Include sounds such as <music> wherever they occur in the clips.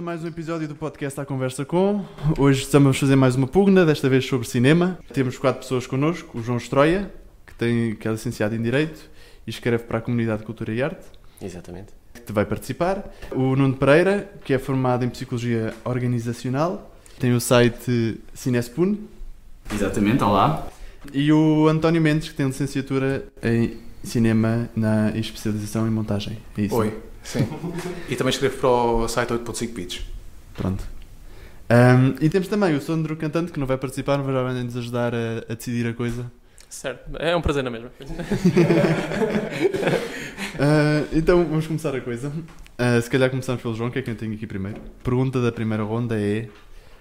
A mais um episódio do podcast À Conversa Com. Hoje estamos a fazer mais uma pugna, desta vez sobre cinema. Temos quatro pessoas connosco: o João Estroia, que, tem, que é licenciado em Direito e escreve para a Comunidade de Cultura e Arte, Exatamente. que vai participar. O Nuno Pereira, que é formado em Psicologia Organizacional, tem o site Cinespun. Exatamente, olá. E o António Mendes, que tem licenciatura em Cinema na especialização em montagem. É isso? Oi, sim. e também escrevo para o site 8.5 bits. Pronto. Ahm, e temos também o Sandro Cantante, que não vai participar, mas vai nos ajudar a, a decidir a coisa. Certo, é um prazer na mesma. <laughs> Ah, então vamos começar a coisa. Ah, se calhar começamos pelo João, que é quem tem aqui primeiro. Pergunta da primeira ronda é: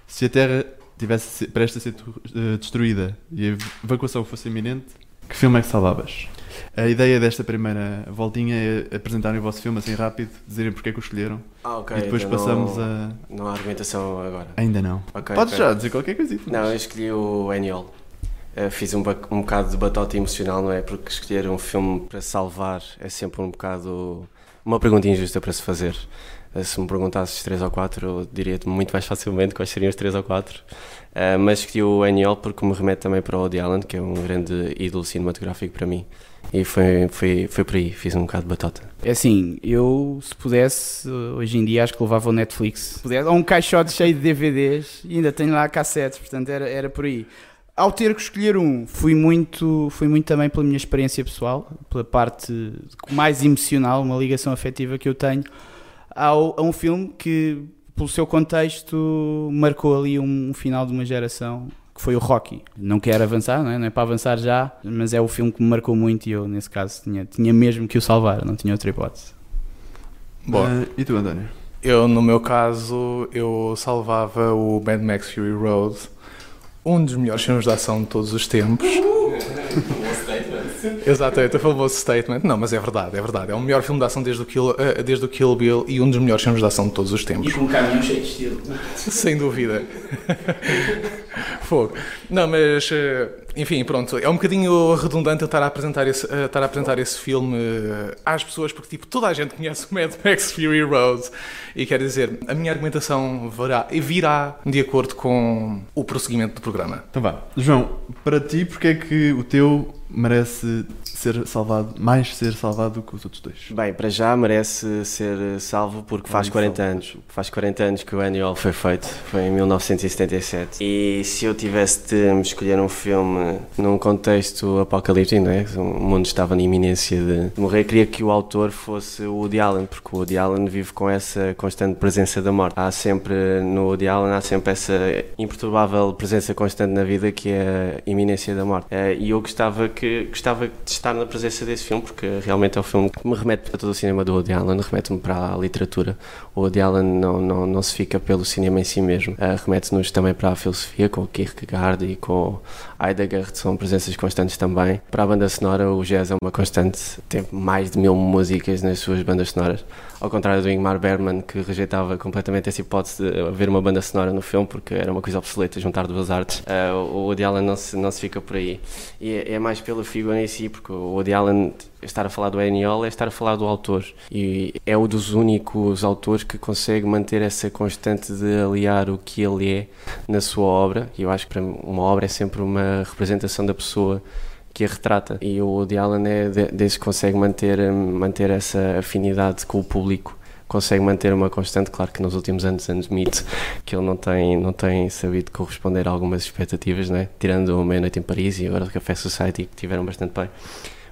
se a Terra tivesse se- prestes a ser eh, destruída e a evacuação fosse iminente, que filme é que salvavas? A ideia desta primeira voltinha é apresentarem o vosso filme assim rápido, dizerem porque é que o escolheram Ah, ok. e depois então passamos não, a. Não há argumentação agora. Ainda não. Ok, Podes ok. já dizer qualquer coisita. Não, eu escolhi o Eniol. Eh, fiz um, um bocado de batota emocional, não é? Porque escolher um filme para salvar é sempre um bocado. uma pergunta injusta para se fazer. Eh, Se me perguntasses três ou quatro, eu diria-te muito mais facilmente quais seriam os três ou quatro. Eh, mas escolhi o Eniol porque me remete também para o Woody Allen, que é um grande ídolo cinematográfico para mim. E foi, foi, foi por aí, fiz um bocado de batota. É assim, eu se pudesse, hoje em dia acho que levava o Netflix. Se pudesse, ou um caixote cheio de DVDs e ainda tenho lá cassetes, portanto era, era por aí. Ao ter que escolher um, fui muito, fui muito também pela minha experiência pessoal, pela parte mais emocional, uma ligação afetiva que eu tenho ao, a um filme que, pelo seu contexto, marcou ali um, final de uma geração, que foi o Rocky. Não quero avançar, não é? não é para avançar já, mas é o filme que me marcou muito e eu, nesse caso, tinha, tinha mesmo que o salvar, não tinha outra hipótese. Bom, Ah, e tu, António? eu no meu caso, eu salvava o Mad Max Fury Road, um dos melhores filmes de ação de todos os tempos. <laughs> Exatamente, foi um bom statement. Não, mas é verdade, é verdade. É o melhor filme de ação desde o Kill, eh, desde o Kill Bill e um dos melhores filmes de ação de todos os tempos. com um caminhão cheio de estilo. Sem dúvida. <laughs> Fogo. Não, mas eh, enfim, pronto. É um bocadinho redundante eu estar a apresentar esse, eh, estar a apresentar esse filme eh, às pessoas, porque tipo, toda a gente conhece o Mad Max Fury Road. E quer dizer, a minha argumentação virá, virá de acordo com o prosseguimento do programa. Então vá. João, para ti, porque é que o teu merece ser salvado, mais ser salvado do que os outros dois? Bem, para já merece ser eh, salvo porque faz Muito 40 salvo. anos. Faz 40 anos que o Annual foi feito, foi em 1977. E se eu tivesse de me escolher um filme num contexto apocalíptico, não é? o mundo estava na iminência de de morrer, queria que o autor fosse o Woody Allen, porque o Woody Allen vive com essa constante presença da morte. Há sempre, no Woody Allen, há sempre essa imperturbável presença constante na vida que é a iminência da morte. Eh, E eu gostava, que, gostava de estar na presença desse filme, porque realmente é um filme que me remete para todo o cinema do Woody Allen, remete-me para a literatura. O Woody Allen não, não, não se fica pelo cinema em si mesmo, Eh, remete-nos também para a filosofia, com o Kierkegaard e com Heidegger, são presenças constantes também. Para a banda sonora, o jazz é uma constante, tem mais de mil músicas nas suas bandas sonoras. Ao contrário do Ingmar Bergman, que rejeitava completamente essa hipótese de haver uma banda sonora no filme, porque era uma coisa obsoleta juntar duas artes, eh, o Woody Allen não se, não se fica por aí. E é, é mais pela figura em si, porque o Woody Allen, estar a falar do Eniol é estar a falar do autor. E é um dos únicos autores que consegue manter essa constante de aliar o que ele é na sua obra. E eu acho que para uma obra é sempre uma representação da pessoa que a retrata. E o Woody Allen é de- desde que consegue manter, manter essa afinidade com o público. Consegue manter uma constante, claro que nos últimos anos admito que ele não tem, não tem sabido corresponder a algumas expectativas, né? tirando o Meia Noite em Paris e agora o Café Society, que tiveram bastante bem.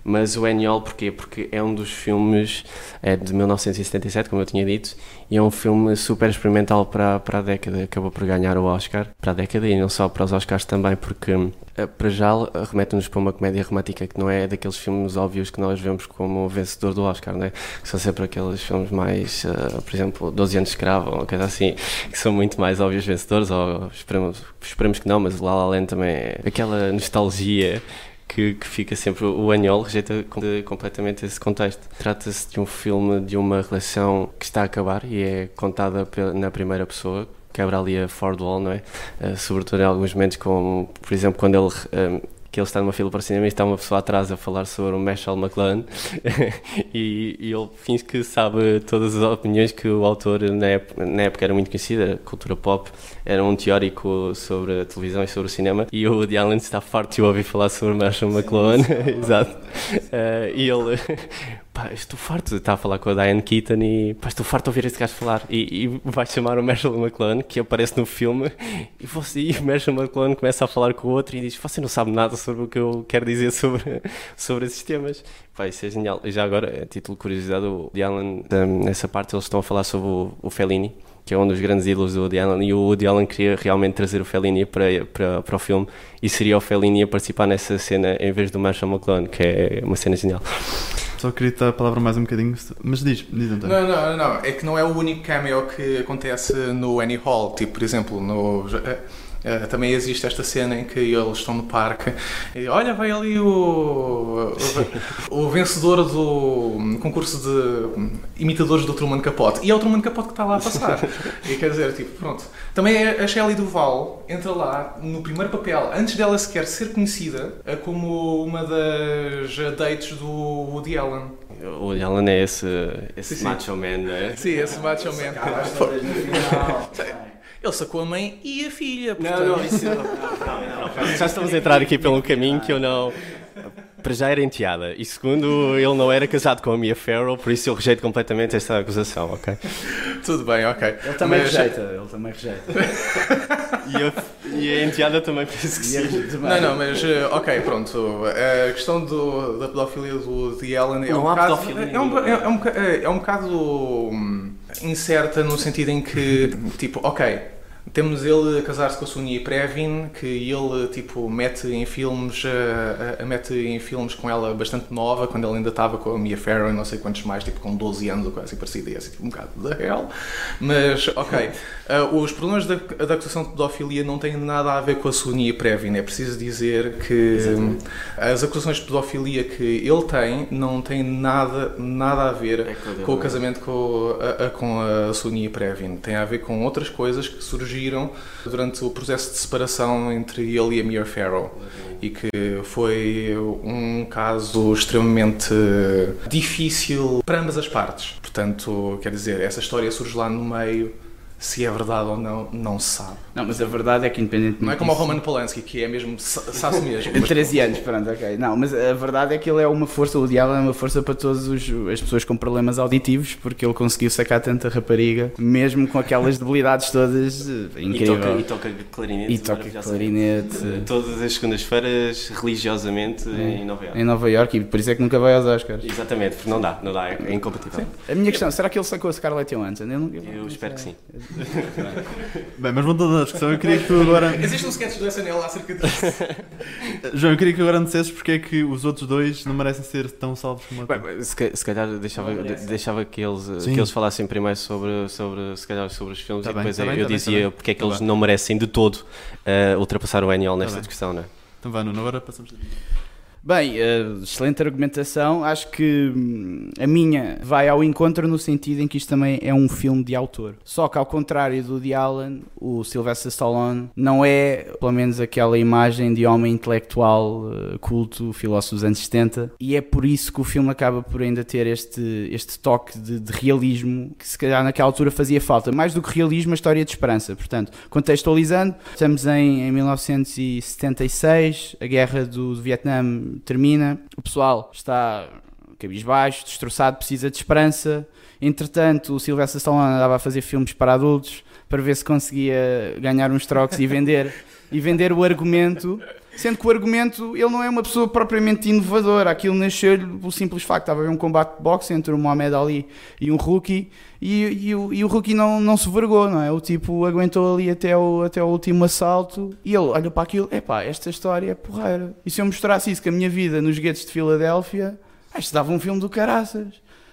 Mas o Eniol, porquê? Porque é um dos filmes, é de 1977, como eu tinha dito, e é um filme super experimental para, para a década. Acabou por ganhar o Oscar para a década e não só para os Oscars também, porque eh, para já remete-nos para uma comédia romântica que não é daqueles filmes óbvios que nós vemos como vencedor do Oscar, né? que são sempre aqueles filmes mais, uh, por exemplo, 12 anos de escravo ou coisa assim, que são muito mais óbvios vencedores, ou esperemos, esperemos que não, mas o La La Land também é aquela nostalgia que, que, fica sempre. O Anhol rejeita completamente esse contexto. Trata-se de um filme de uma relação que está a acabar e é contada na primeira pessoa. Quebra ali a Ford Wall, não é? Uh, sobretudo em alguns momentos, como por exemplo quando ele uh, que ele está numa fila para o cinema e está uma pessoa atrás a falar sobre o Marshall McLuhan. <laughs> E, e, ele finge que sabe todas as opiniões que o autor na época, na época era muito conhecido, era cultura pop, era um teórico sobre a televisão e sobre o cinema. E o Woody Allen está farto de ouvir falar sobre o Marshall McLuhan, <laughs> exato, uh, e ele pá, estou farto de estar a falar com a Diane Keaton e pá, estou farto de ouvir este gajo falar. E, e vai chamar o Marshall McLuhan, que aparece no filme, e, você, e o Marshall McLuhan começa a falar com o outro e diz: Você não sabe nada sobre o que eu quero dizer sobre, <laughs> sobre esses temas. Pá, isso é genial. E já agora, a título de curiosidade, o Alan, nessa parte, eles estão a falar sobre o, o Fellini que é um dos grandes ídolos do Woody Allen, e o Woody Allen queria realmente trazer o Fellini para, para, para o filme, e seria o Fellini a participar nessa cena em vez do Marshall McLuhan, que é uma cena genial. Só queria dar a palavra mais um bocadinho, mas diz, diz então. Não, não, não, é que não é o único cameo que acontece no Annie Hall, tipo, por exemplo, no Uh, também existe esta cena em que eles estão no parque e olha, vai ali o, o, o, vencedor do concurso de imitadores do Truman Capote e é o Truman Capote que está lá a passar. e quer dizer, tipo, pronto. Também é a Shelley Duval entra lá no primeiro papel, antes dela sequer ser conhecida, eh, como uma das dates do Woody Allen. O Woody Allen é esse, esse sim, macho sim. man, não é? Sim, esse macho man. Ele sacou a mãe e a filha. Portanto... Não, não, <laughs> isso não, não, não, Já estamos a entrar aqui pelo caminho que eu não. Para já era enteada. E segundo, ele não era casado com a Mia Farrow, por isso eu rejeito completamente esta acusação, ok? Tudo bem, ok. Ele também Mas... rejeita, ele também rejeita. <laughs> e, eu, e a enteada também penso que sim. Não, não, mas eh, ok, pronto. A questão do, da pedofilia do The Ellen é não um bocado. É um, é, é, um, é um bocado hum, incerta no sentido em que, tipo, ok temos ele a casar-se com a Sonia Previn, que ele tipo mete em filmes, uh, uh, mete em filmes com ela bastante nova, quando ele ainda estava com a Mia Farrow não sei quantos mais, tipo com 12 anos ou coisa assim parecida, e é assim, tipo, um bocado da hell. Mas, ok, uh, <laughs> os problemas da, da acusação de pedofilia não têm nada a ver com a Sonia Previn. É preciso dizer que um, as acusações de pedofilia que ele tem não têm nada, nada a ver é com o casamento com a, com a Sonia Previn. Tem a ver com outras coisas que surgiram surgiram durante o processo de separação entre ele e a Mia Farrow e que foi um caso extremamente difícil para ambas as partes. Portanto, quer dizer, essa história surge lá no meio se é verdade ou não, não se sabe. Não, mas a verdade é que independentemente Não é como o Roman Polanski, que é mesmo, sabe-se mesmo. <laughs> Mas... 13 anos, pronto, ok. Não, mas a verdade é que ele é uma força, o diabo é uma força para todas as pessoas com problemas auditivos, porque ele conseguiu sacar tanta rapariga, mesmo com aquelas debilidades todas, eh, <laughs> incrível. E toca, e toca clarinete. E toca clarinete. Todas as segundas-feiras, religiosamente, é. em Nova York. Em Nova York, e por isso é que nunca vai aos Oscars. Exatamente, porque não dá, não dá, é, incompatível. Sim. A minha questão, será que ele sacou a Scarlett Johansson? Eu, não, eu, eu espero que sim. <laughs> Bem, mas voltando à discussão, eu queria que tu agora. Existe um sketch do SNL acerca disso. <laughs> João, eu queria que agora me dissesses porque é que os outros dois não merecem ser tão salvos como a Bem, se, calhar deixava, deixava que, eles, que eles falassem primeiro sobre, sobre, se calhar, sobre os filmes tá e bem, depois tá eu, bem, eu tá dizia bem, porque é que eles não merecem de todo uh, ultrapassar o Annual nesta discussão, não é? Então vá, Nuno, agora passamos a Bem, uh, excelente argumentação. Acho que hum, a minha vai ao encontro no sentido em que isto também é um filme de autor. Só que ao contrário do de Allen, o Sylvester Stallone não é, pelo menos, aquela imagem de homem intelectual, uh, culto, filósofo dos anos 70. E é por isso que o filme acaba por ainda ter este, este toque de, de realismo que se calhar naquela altura fazia falta. Mais do que realismo, a história de esperança. Portanto, contextualizando, estamos em, em 1976, a guerra do, do Vietnã termina, o pessoal está cabisbaixo, destroçado, precisa de esperança. Entretanto, o Sylvester Stallone andava a fazer filmes para adultos para ver se conseguia ganhar uns trocos e vender, e vender o argumento Sendo que o argumento, ele não é uma pessoa propriamente inovadora. Aquilo nasceu-lhe pelo simples facto. Estava a haver um combate de boxe entre o Mohamed Ali e um rookie e, e, o, e o rookie não, não se vergou, não é? O tipo aguentou ali até o, até o último assalto e ele olha para aquilo, epá, esta história é porreira. E se eu mostrasse isso com a minha vida nos guetos de Filadélfia, ah, isto dava um filme do caraças.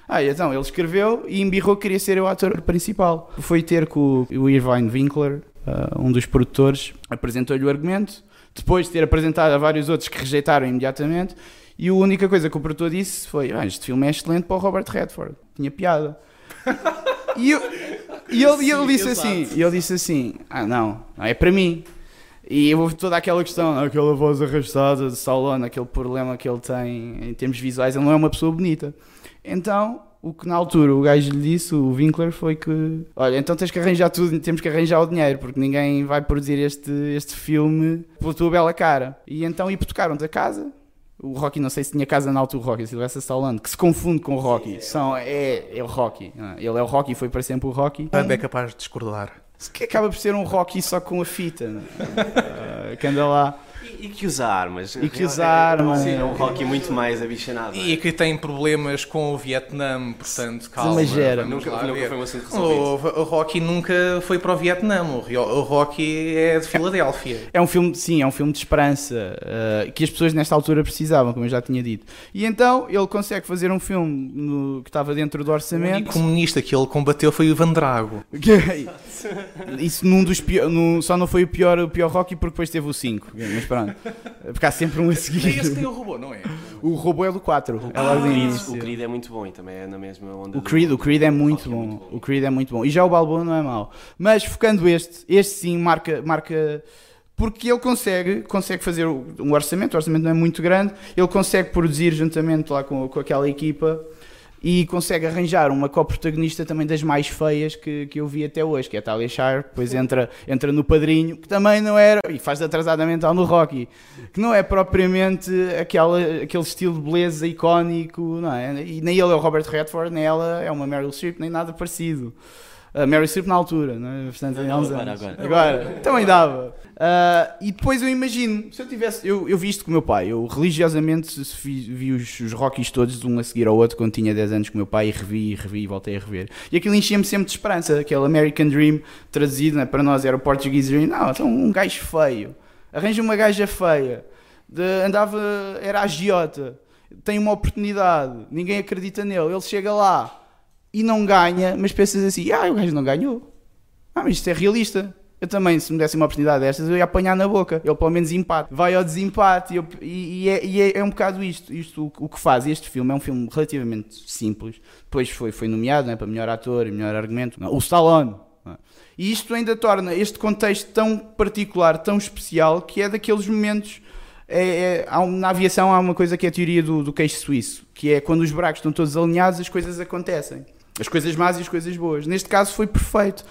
Ah, então ele escreveu e embirrou que queria ser o ator principal. Foi ter com o Irvine Winkler, uh, um dos produtores, apresentou-lhe o argumento depois de ter apresentado a vários outros que rejeitaram imediatamente. E a única coisa que o produtor disse foi: ah, Este filme é excelente para o Robert Redford. Tinha piada. <laughs> e, eu, e ele, e ele disse assim: e ele disse assim: Ah, não, não é para mim. E houve toda aquela questão, aquela voz arrastada de Stallone, aquele problema que ele tem em termos visuais, ele não é uma pessoa bonita. Então, o que na altura o gajo lhe disse, o Winkler, foi que olha, então tens que arranjar tudo, temos que arranjar o dinheiro, porque ninguém vai produzir este, este filme pela tua bela cara. E então hipotecaram-te a casa. O Rocky, não sei se tinha casa na altura, o Rocky, Silvestre Stallone, que se confunde com o Rocky. São, é, é o Rocky. Ele é o Rocky, foi para sempre o Rocky. É capaz de discordar. Que acaba por ser um Rocky só com a fita, uh, <laughs> que anda lá. E, que usa armas. E que usa armas. Sim, é um Rocky muito mais abichanado. E que tem problemas com o Vietnã, portanto, calma. Exagera. Nunca, nunca foi um assunto resolvido. O, o Rocky nunca foi para o Vietnã. O Rocky é de Filadélfia. É um filme, sim, é um filme de esperança uh, que as pessoas nesta altura precisavam, como eu já tinha dito. E então ele consegue fazer um filme no, que estava dentro do orçamento. O único comunista que ele combateu foi o Van Drago. <laughs> <laughs> <laughs> Isso num dos pior, num, só não foi o pior, o pior Rocky porque depois teve o 5. Mas pronto. Porque há sempre um a seguir. É esse que tem o robô, não é? O robô é do 4. O, ah, o, Creed, é muito bom e também é na mesma onda. O Creed, o Creed é muito bom. muito bom. O Creed é muito bom. E já o Balboa não é mau. Mas focando este, este sim marca. marca porque ele consegue, consegue fazer um orçamento, o orçamento não é muito grande, ele consegue produzir juntamente lá com, com aquela equipa e consegue arranjar uma co-protagonista também das mais feias que, que eu vi até hoje, que é a Talia Shire, depois entra, entra no Padrinho, que também não era, e faz de atrasada mental no Rocky, que não é propriamente aquela, aquele estilo de beleza icónico, não é? E nem ele é o Robert Redford, nem ela é uma Meryl Streep, nem nada parecido a Mary Streep na altura, não é? Portanto, não, agora, agora. Agora, também dava. Uh, e depois eu imagino, se eu tivesse. Eu, eu vi isto com o meu pai, eu religiosamente vi, vi os, os Rockies todos, um a seguir ao outro, quando tinha 10 anos com o meu pai, e revi, e revi, e voltei a rever. E aquilo enchia-me sempre de esperança, aquele American Dream traduzido, né? para nós era o Portuguese Dream. Não, então um gajo feio, arranja uma gaja feia, de, andava, era agiota, tem uma oportunidade, ninguém acredita nele, ele chega lá e não ganha, mas pensas assim, ah, o gajo não ganhou. Ah, mas isto é realista. Eu também, se me desse uma oportunidade destas, eu ia apanhar na boca. Ele pelo menos empate. Vai ao desempate. Eu, e, e, é, e é, é, um bocado isto. isto o, o, que faz este filme é um filme relativamente simples. Depois foi, foi nomeado né, para melhor ator e melhor argumento. Não, o Stallone. Não. E isto ainda torna este contexto tão particular, tão especial, que é daqueles momentos. É, é, na aviação há uma coisa que é a teoria do, do queixo suíço, que é quando os buracos estão todos alinhados, as coisas acontecem. As coisas más e as coisas boas. Neste caso foi perfeito.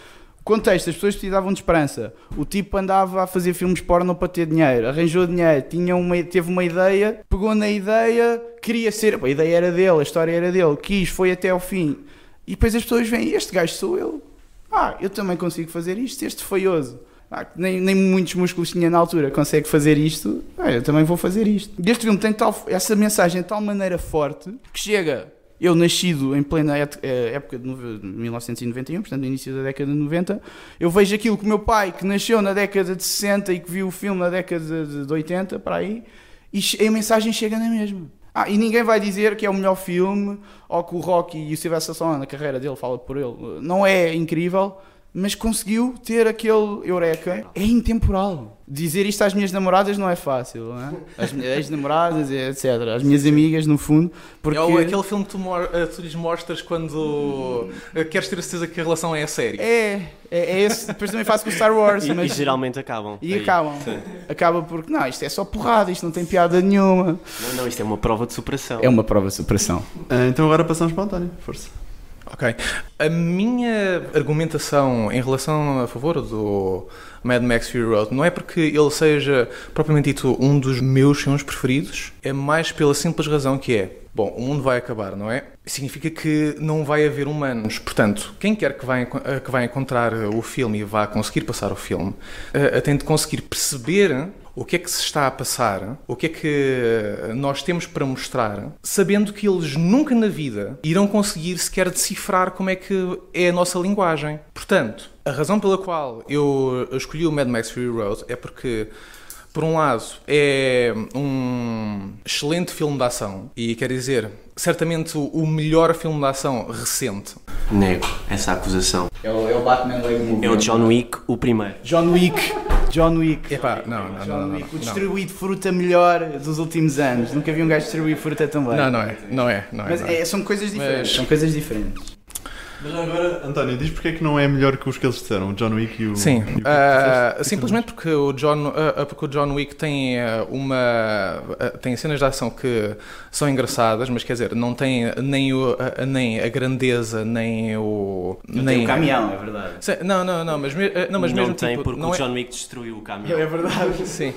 Contexto, as pessoas precisavam de esperança. O tipo andava a fazer filmes porno para ter dinheiro, arranjou dinheiro, tinha uma, teve uma ideia, pegou na ideia, queria ser. A ideia era dele, a história era dele, quis, foi até ao fim. E depois as pessoas veem: este gajo sou eu. Ah, eu também consigo fazer isto, este feioso. Ah, nem, nem muitos músculos tinha na altura, consegue fazer isto. Ah, eu também vou fazer isto. Este filme tem tal, essa mensagem de tal maneira forte que chega eu, nascido em plena eh, época de 1991, portanto, no início da década de 90, eu vejo aquilo que o meu pai, que nasceu na década de 60 e que viu o filme na década de 80, para aí, e a mensagem chega na mesma. Ah, e ninguém vai dizer que é o melhor filme, ou que o Rocky e o Sylvester Stallone, na carreira dele, fala por ele, não é incrível, mas conseguiu ter aquele eureka. É intemporal. Dizer isto às minhas namoradas não é fácil, não é? As minhas ex-namoradas, etc. As minhas amigas, no fundo. Porque... É aquele filme que tu, eh, tu lhes mostras quando eh, queres ter a certeza que a relação é a sério. É, é, é esse. Depois também faço com o Star Wars. E, mas... e geralmente acabam. E Aí. acabam. Sim. Acaba porque, não, isto é só porrada, isto não tem piada nenhuma. Não, não, isto é uma prova de superação. É uma prova de superação. Uh, então agora passamos para o António. Força. Ok. A minha argumentação em relação a favor do Mad Max Fury Road não é porque ele seja propriamente dito um dos meus filmes preferidos, é mais pela simples razão que é, bom, o mundo vai acabar, não é? significa que não vai haver humanos. Portanto, quem quer que eh, que vai encontrar o filme e vá conseguir passar o filme, eh, tem de conseguir perceber o que é que se está a passar, o que é que nós temos para mostrar, sabendo que eles nunca na vida irão conseguir sequer decifrar como é que é a nossa linguagem. Portanto, a razão pela qual eu escolhi o Mad Max Fury Road é porque por um lado, é um excelente filme de ação e quer dizer, certamente o melhor filme de ação recente. Nego essa acusação. É o, é o Batman Lego Movie. É o John Wick, o primeiro. John Wick. John Wick. Epá, não, não, John não, não, Wick. O não. distribuído de fruta melhor dos últimos anos. Nunca vi um gajo distribuir fruta tão bem. Não, não é, não é, não é. Mas não é. é, são coisas diferentes. Mas- São coisas diferentes. Mas agora, António, diz porque é que não é melhor que os que eles disseram, o John Wick e o. Sim, e o disseste? simplesmente porque o John, ah, porque o John Wick tem uma ah, tem cenas de ação que são engraçadas, mas quer dizer não tem nem o, nem a grandeza nem o Não nem tem o caminhão, é verdade. Sim, Não, não, não, mas, não, mas não mesmo tem tipo, porque não o é- John Wick destruiu o caminhão. É verdade. Sim.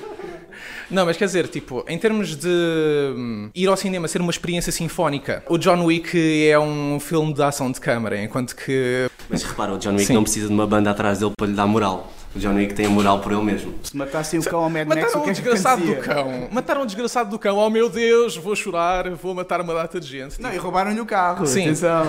Não, mas quer dizer, tipo, em termos de hum, ir ao cinema ser uma experiência sinfónica, o John Wick é um filme de ação de câmara, enquanto que Mas repara, o John Wick Sim. não precisa de uma banda atrás dele para lhe dar moral. O John Wick tem a moral por ele mesmo. Se matassem o cão ao Mad Max, Mataram o que um é que desgraçado do acontecia? cão. Mataram um desgraçado do cão. Oh meu Deus, vou chorar, vou matar uma data de gente. Não, e roubaram-lhe o carro. Sim. Atenção.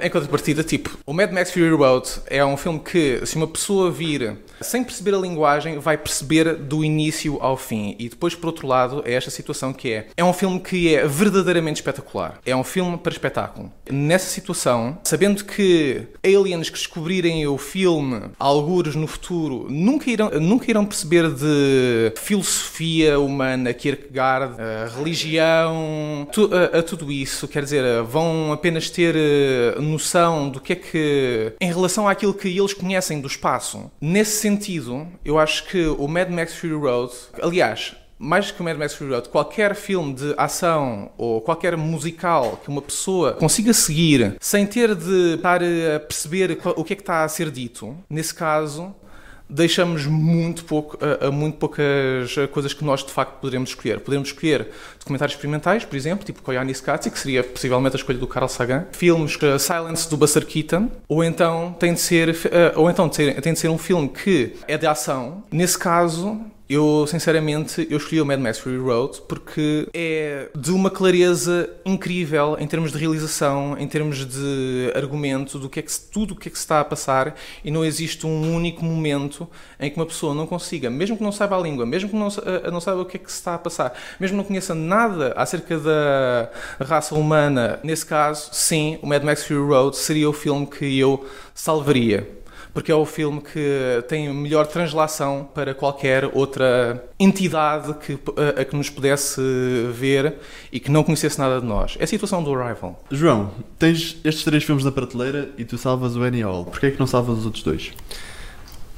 Em contrapartida, tipo, o Mad Max Fury Road é um filme que, se uma pessoa vir sem perceber a linguagem, vai perceber do início ao fim. E depois, por outro lado, é esta situação que é. É um filme que é verdadeiramente espetacular. É um filme para espetáculo. Nessa situação, sabendo que aliens que descobrirem o filme, algures no futuro, nunca irão, nunca irão perceber de filosofia humana, Kierkegaard, religião, tu- a, a tudo isso, quer dizer, vão apenas ter eh, noção do que é que, em relação àquilo que eles conhecem do espaço. Nesse sentido, eu acho que o Mad Max Fury Road, aliás, mais que o Mad Max Fury Road, qualquer filme de ação ou qualquer musical que uma pessoa consiga seguir sem ter de estar a perceber o que é que está a ser dito, nesse caso, deixamos muito, pouco, a, a muito poucas eh, coisas que nós de facto poderemos escolher. Podemos escolher documentários experimentais, por exemplo, tipo Koyaanis Katsi, que seria possivelmente a escolha do Carl Sagan, filmes uh, Silence do Buster Keaton, ou então tem de ser, eh, ou então tem de ser um filme que é de ação. Nesse caso, eu, sinceramente, eu escolhi o Mad Max Fury Road porque é de uma clareza incrível em termos de realização, em termos de argumento, do que é que tudo o que é que se está a passar e não existe um único momento em que uma pessoa não consiga, mesmo que não saiba a língua, mesmo que não, eh, não saiba o que é que se está a passar, mesmo que não conheça nada acerca da raça humana, nesse caso, sim, o Mad Max Fury Road seria o filme que eu salvaria porque é o filme que tem melhor translação para qualquer outra entidade que, a, a que nos pudesse ver e que não conhecesse nada de nós. É a situação do Arrival. João, tens estes três filmes na prateleira e tu salvas o Annie Hall. Porquê é que não salvas os outros dois?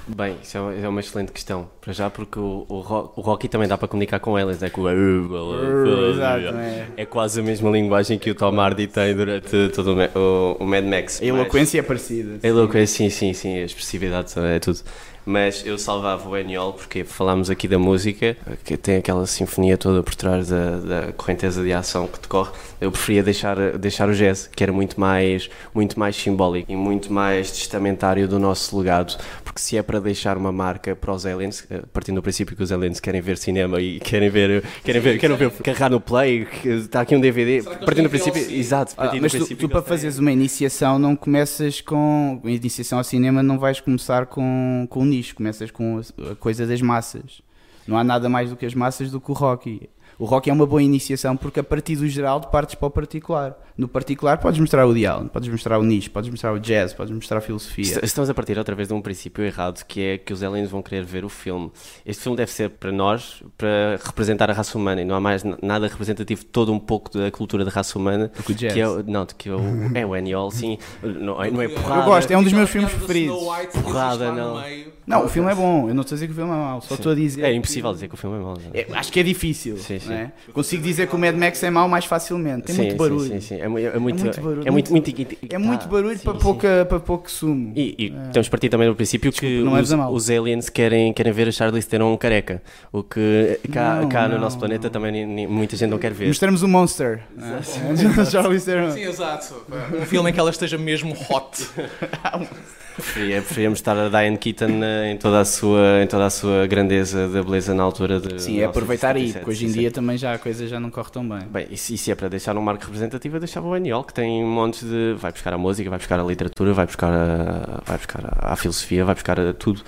Bem, isso é uma, é uma excelente questão. Para já, porque o, o, o Rocky também dá para comunicar com eles, é o. Exato, é. É quase a mesma linguagem que o Tom Hardy tem durante todo o, o- Mad Max. A eloquência é parecida. A eloquência, sim, sim, sim, a expressividade é tudo. Mas eu salvava o Eniol porque falámos aqui da música, que tem aquela sinfonia toda por trás da, da correnteza de ação que decorre. Eu preferia deixar, deixar o jazz, que era muito mais, muito mais simbólico e muito mais testamentário do nosso legado. Porque se é para deixar uma marca para os aliens, eh, partindo do princípio que os aliens querem ver cinema e querem ver, querem ver, querem ver, carregar no play, está aqui um DVD, partindo do princípio, exato, Ah, mas tu, tu para fazeres uma iniciação não começas com. A iniciação ao cinema não vais começar com, com o nicho, começas com a, a coisa das massas. Não há nada mais do que as massas do que o rock. O rock é uma boa iniciação porque a partir do geral tu partes para o particular. No particular podes mostrar o diálogo, podes mostrar o nicho, podes mostrar o jazz, podes mostrar a filosofia. Est- Estamos a partir outra vez de um princípio errado, que é que os aliens vão querer ver o filme. Este filme deve ser para nós, para representar a raça humana, e não há mais nada representativo de todo um pouco da cultura da raça humana. Do que o jazz. Que é, não, de que é o, <laughs> é o Eniol, sim. Não, é- não é porrada. Eu gosto, é um dos meus filmes preferidos. Porrada, não. Não, o filme é bom, eu não estou a dizer que o filme é mau, só estou a dizer. É impossível dizer que o filme é mau. é? É, acho que é difícil. Sim, sim. Não é? Consigo dizer que o Mad Max é mau mais facilmente. Tem sim, muito barulho. Sim, sim, sim. É, mu- é muito, muito barulho, É muito, muito, É muito Ah, barulho sim, para, sim. pouca, para pouco sumo. E, e temos de partir também do princípio que não é os, os aliens querem, querem ver a Charlize Theron careca. O que cá, Não, cá no não, nosso planeta não. também muita gente não quer ver. Mostramos o Monster. não é? <laughs> Charlize Theron. Sim, exato. Um filme em que ela esteja mesmo hot. <laughs> <laughs> Preferia- Preferíamos estar a Diane Keaton eh, em toda a sua, em toda a sua grandeza da beleza na altura de. Sim, é aproveitar aí, 1977, porque hoje em dia também já a coisa já não corre tão bem. Bem, e se, e se é para deixar um marco representativo, eu deixava o Aniol, que tem montes de. Vai buscar a música, vai buscar a literatura, vai buscar a, vai buscar a, a filosofia, vai buscar a tudo.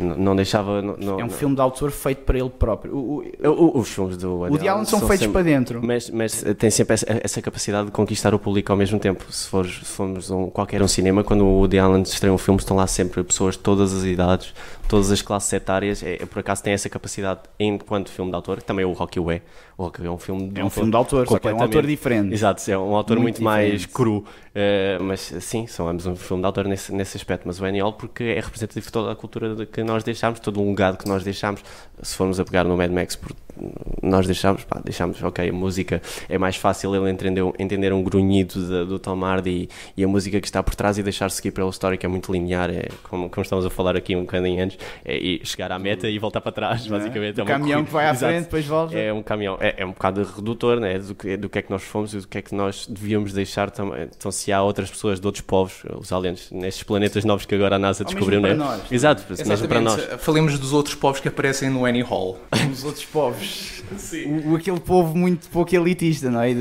N- Não deixava. não- não- É um não- filme de autor feito para ele próprio. O, o, O- os filmes do Woody de Allen são são feitos sempre- para dentro. Mas, mas tem sempre essa, essa capacidade de conquistar o público ao mesmo tempo. Se, fores, se formos um, qualquer um cinema, quando o Woody Allen estreia um filme, estão lá sempre pessoas de todas as idades, todas as classes etárias. É, é, por acaso tem essa capacidade enquanto filme de autor. Também o Rocky o é. O Rocky é um filme de É um autor. filme de autor, só que é um autor diferente. Exato, é um autor Muito muito, mais cru. Eh, mas sim, são ambos um filme de autor nesse, nesse aspecto. Mas o Aniol, porque é representativo de toda a cultura que nós deixámos, todo o legado que nós deixámos. Se formos a pegar no Mad Max, nós deixámos, pá, deixámos, ok, a música é mais fácil ele entender, entender um grunhido de- do Tom Hardy e, e a música que está por trás e deixar seguir pela história que é muito linear, é como, como estamos a falar aqui um bocadinho antes, é ir chegar à meta e voltar para trás, basicamente. O é uma caminhão que vai à frente, depois volta. É um caminhão, é, é um bocado redutor né, do, que, do que é que nós fomos e do que é que nós devíamos deixar também. Então, se há outras pessoas de outros povos, os aliens, nestes planetas novos que agora a NASA Ou descobriu, mesmo né? nós. Exato, mesmo para nós. Exatamente. Falemos dos outros povos que aparecem no Annie Hall. Os outros povos. <laughs> O, aquele povo muito pouco elitista, não é?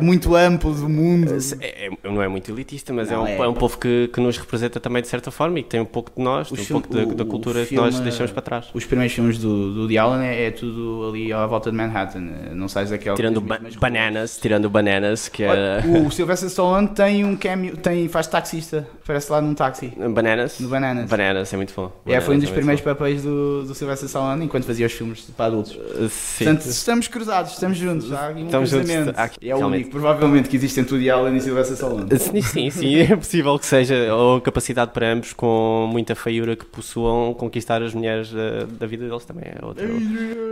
Muito amplo do mundo. É, é- não é muito elitista, mas é, um, é. é um povo que, que nos representa também de certa forma e que tem um pouco de nós, tem um pouco da, da o- cultura o que nós filme, deixamos para trás. Os primeiros filmes do, do Woody Allen é, é tudo ali à volta de Manhattan. Não sais daquela. Tirando ba mesmas ruas. Bananas, tirando Bananas, que era. Olha, O Sylvester Stallone tem um cameo, tem, faz taxista, aparece lá num táxi. Bananas? No Bananas. Bananas, é muito bom. É, foi um Bananas dos é primeiros muito papéis do, do Sylvester Stallone enquanto fazia os filmes para adultos. bom. Uh, Sim. Portanto, estamos cruzados, estamos juntos. Há um Estamos juntos, cruzamento. aqui- é o único, provavelmente, que existe entre Woody Allen e Sylvester Stallone. Sim, sim, sim, <laughs> é possível que seja, ou capacidade para ambos com muita feiura que possuam conquistar as mulheres da, da vida deles também é outro.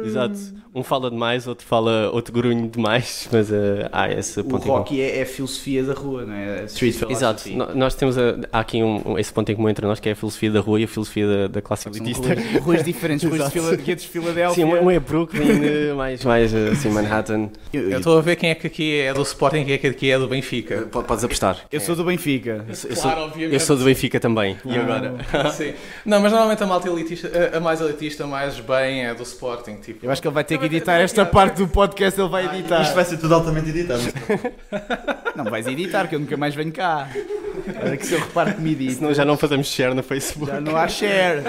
Exato. Um fala demais, outro fala, outro grunho demais, <laughs> mas uh, há esse O ponto em comum. rock é, é a filosofia da rua, não é? Street philosophy. Exato, No- nós temos a- há aqui um, um- esse ponto em comum entre nós que é a filosofia da rua e a filosofia da, da classe elitista. ruas, ruas <laughs> diferentes, ruas de, de Filadélfia. Sim, um é Brooklyn, eh, mais, mais eh, assim, Manhattan. Eu estou a ver quem é que aqui é do Sporting e quem é que aqui é do Benfica. Podes apostar. Eu sou do Benfica. Eu sou, Claro, obviamente. eu sou do Benfica também. E agora? Sim. Não, mas normalmente a malta elitista, a- a mais elitista, mais bem é do Sporting. Tipo. Eu acho que ele vai ter que editar esta parte do podcast, ele vai editar. Isto vai ser tudo altamente editado. <laughs> Não vais editar, que eu nunca mais venho cá. Olha que se eu reparo que me edito. Senão já não fazemos share no Facebook. Já não há share.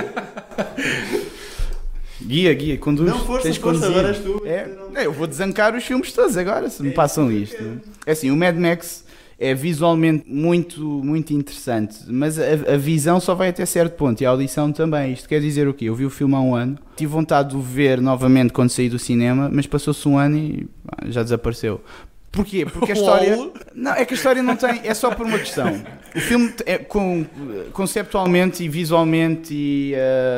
Guia, guia, conduz. Não, força, Tens força, conduzir. agora és tu. É, é, eu vou desancar os filmes todos agora, se me passam isto. É assim, o Mad Max é visualmente muito, muito interessante, mas a, a visão só vai até certo ponto e a audição também. Isto quer dizer o quê? Eu vi o filme há um ano, tive vontade de o ver novamente quando saí do cinema, mas passou-se um ano e já desapareceu. Porquê? Porque a <laughs> história. Não, é que a história não tem. É só por uma questão. O filme, é, com, conceptualmente e visualmente, e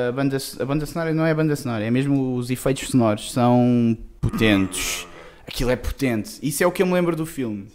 a banda, a banda sonora não é a banda sonora, é mesmo os efeitos sonoros, são potentes. Aquilo é potente. Isso é o que eu me lembro do filme.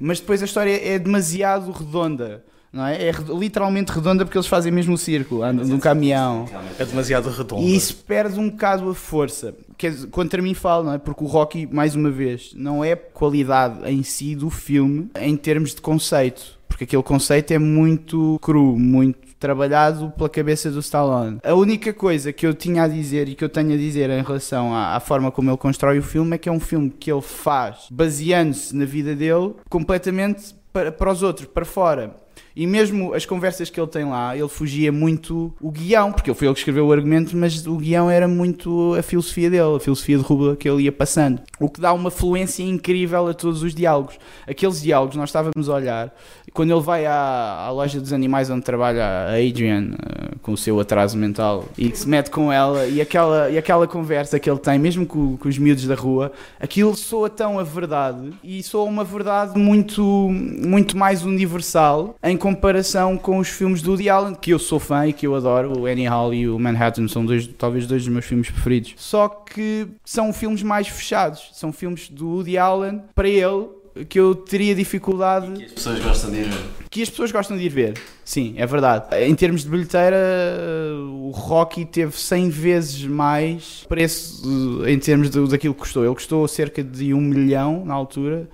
Mas depois a história é demasiado redonda. Não é? é literalmente redonda porque eles fazem mesmo o círculo, andam num caminhão. É demasiado redondo. E isso perde um bocado a força. Quer dizer, contra mim falo, não é? Porque o Rocky, mais uma vez, não é qualidade em si do filme em termos de conceito. Porque aquele conceito é muito cru, muito trabalhado pela cabeça do Stallone. A única coisa que eu tinha a dizer e que eu tenho a dizer em relação à, à forma como ele constrói o filme é que é um filme que ele faz baseando-se na vida dele completamente para, para os outros, para fora. E mesmo as conversas que ele tem lá, ele fugia muito o guião, porque foi ele que escreveu o argumento, mas o guião era muito a filosofia dele, a filosofia de rua que ele ia passando. O que dá uma fluência incrível a todos os diálogos. Aqueles diálogos, nós estávamos a olhar, quando ele vai à, à loja dos animais onde trabalha a Adrian, eh, com o seu atraso mental e se mete com ela e aquela, e aquela conversa que ele tem, mesmo com, com os miúdos da rua, aquilo soa tão a verdade e soa uma verdade muito, muito mais universal em comparação com os filmes do Woody Allen, que eu sou fã e que eu adoro, o Annie Hall e o Manhattan são dois, talvez dois dos meus filmes preferidos. Só que são filmes mais fechados, são filmes do Woody Allen para ele que eu teria dificuldade As pessoas gostam de ir ver. que as pessoas gostam de ir ver. Sim, é verdade. Em termos de bilheteira, o Rocky teve 100 vezes mais preço eh, em termos do, daquilo que custou. Ele custou cerca de 1 milhão na altura,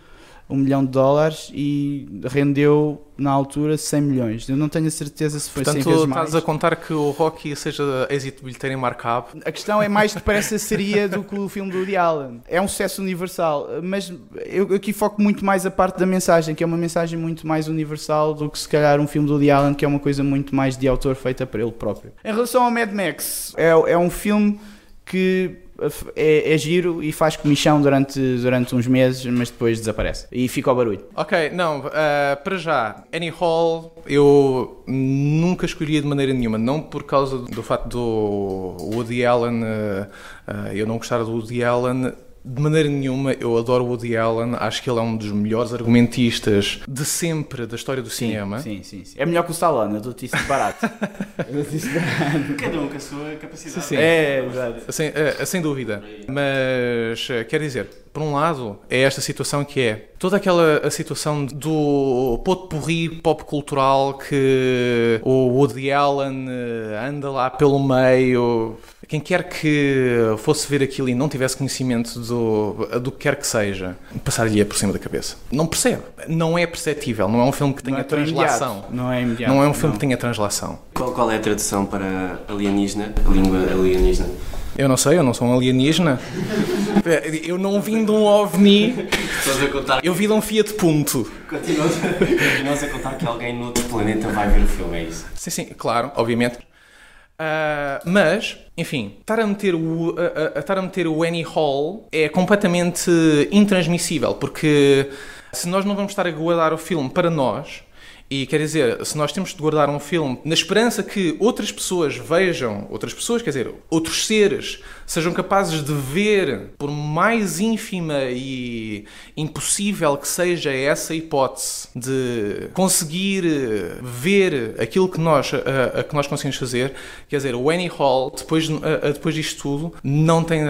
1 milhão de dólares e rendeu na altura 100 milhões. Eu não tenho a certeza se foi 100 Portanto, vezes estás mais. a contar que o Rocky seja êxito bilheteiro em markup. A questão é mais depressa seria do que o filme do Woody Allen. É um sucesso universal, mas eu aqui foco muito mais a parte da mensagem, que é uma mensagem muito mais universal do que se calhar um filme do Woody Allen, que é uma coisa muito mais de autor feita para ele próprio. Em relação ao Mad Max, é, é um filme que é, é giro e faz comichão durante, durante uns meses, mas depois desaparece. E fica o barulho. Ok, não, ah, para já, Annie Hall eu nunca escolheria de maneira nenhuma, não por causa do facto do Woody Allen, ah, ah, eu não gostar do Woody Allen, de maneira nenhuma, eu adoro o Woody Allen, acho que ele é um dos melhores argumentistas de sempre da história do cinema. Sim, sim, sim. É melhor que o Stallone, eu dou-te isso de barato. <laughs> eu dou-te isso de barato. Cada um com a sua capacidade. Sim, sim. É, exato. Sem, eh, sem dúvida. Mas, eh, quer dizer, por um lado, é esta situação que é toda aquela a situação do pot-pourri pop cultural que o Woody Allen eh, anda lá pelo meio. Quem quer que fosse ver aquilo e não tivesse conhecimento do, do que quer que seja, passar-lhe por cima da cabeça. Não percebe. Não é perceptível. Não é um filme que tenha Não é translação. Não é imediato. Não é um filme que tenha translação. Qual, qual é a tradução para alienígena? A língua alienígena? Eu não sei, eu não sou um alienígena. Eu não vim de um ovni, Estás a contar. eu vim de um Fiat Punto. Continuas, continuas a contar que alguém no outro planeta vai ver o filme, é isso? Sim, sim, claro, obviamente. Ah, mas, enfim, estar a meter o, estar a meter o Annie Hall é completamente intransmissível, porque se nós não vamos estar a guardar o filme para nós, e quer dizer, se nós temos de guardar um filme na esperança que outras pessoas vejam, outras pessoas, quer dizer, outros seres, sejam capazes de ver, por mais ínfima e impossível que seja essa hipótese de conseguir eh, ver aquilo que nós, a, a que nós conseguimos fazer, quer dizer, o Annie Hall, depois, a- a- depois disto tudo, não tem,